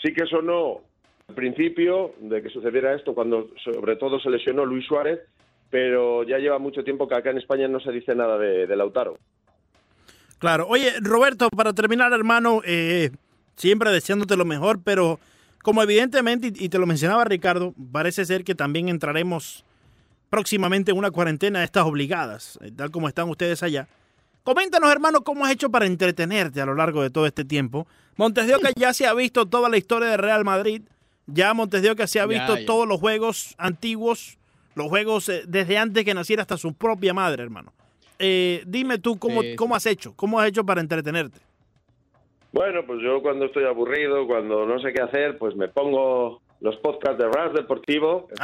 Sí que eso no al principio de que sucediera esto cuando sobre todo se lesionó Luis Suárez, pero ya lleva mucho tiempo que acá en España no se dice nada de Lautaro. Claro. Oye, Roberto, para terminar, hermano, eh, siempre deseándote lo mejor, pero como evidentemente, y te lo mencionaba Ricardo, parece ser que también entraremos próximamente en una cuarentena de estas obligadas, eh, tal como están ustedes allá. Coméntanos, hermano, cómo has hecho para entretenerte a lo largo de todo este tiempo. Montes de Oca ya se ha visto toda la historia de Real Madrid, ya Montes de Oca se ha visto ya, ya. todos los juegos antiguos, los juegos eh, desde antes que naciera hasta su propia madre, hermano eh, dime tú cómo, sí, cómo has hecho, cómo has hecho para entretenerte. Bueno, pues yo cuando estoy aburrido, cuando no sé qué hacer, pues me pongo los podcasts de Ras Deportivo, escucho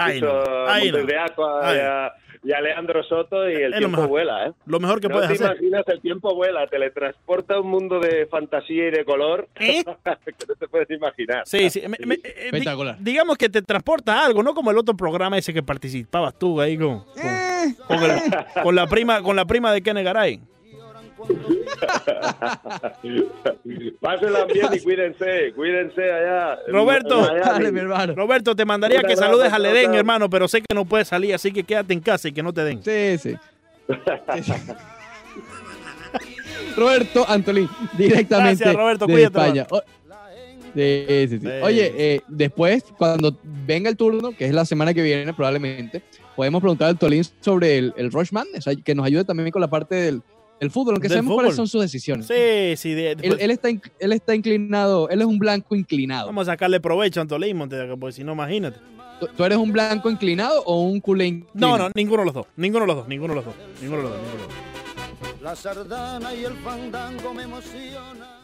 ay, no. a de Aqua y a, y a, Leandro Soto y el es tiempo vuela, ¿eh? Lo mejor que no puedes te hacer. imaginas, el tiempo vuela, teletransporta a un mundo de fantasía y de color *laughs* ¿Eh? que no te puedes imaginar. Sí, sí. Me, me, eh, Espectacular. Di, digamos que te transporta algo, ¿no? Como el otro programa ese que participabas tú ahí con, con, eh. Con, el, con la prima con la prima de Kene Garay. *laughs* Pásenla bien y cuídense, cuídense allá. Roberto, dale, mi hermano. Roberto, te mandaría que saludes al Edén, hermano, pero sé que no puedes salir, así que quédate en casa y que no te den. Sí, sí. Roberto Antolín, directamente Gracias, Roberto, de cuídate, España. Sí, sí, sí. Sí. Oye, eh, después, cuando venga el turno, que es la semana que viene probablemente, podemos preguntar al Tolín sobre el, el Rush Madness, que nos ayude también con la parte del, del fútbol, aunque Del sabemos cuáles fútbol. son sus decisiones. Sí, sí. de- Él, pues, él está, él está inclinado, él es un blanco inclinado. vamos a sacarle provecho a Antolín, porque si no, imagínate. ¿Tú, tú eres un blanco inclinado o un culé inclinado? No, no, ninguno de los dos. Ninguno de los dos. Ninguno de los dos. Ninguno de los dos. Ninguno de los dos. La sardana y el fandango me emocionan.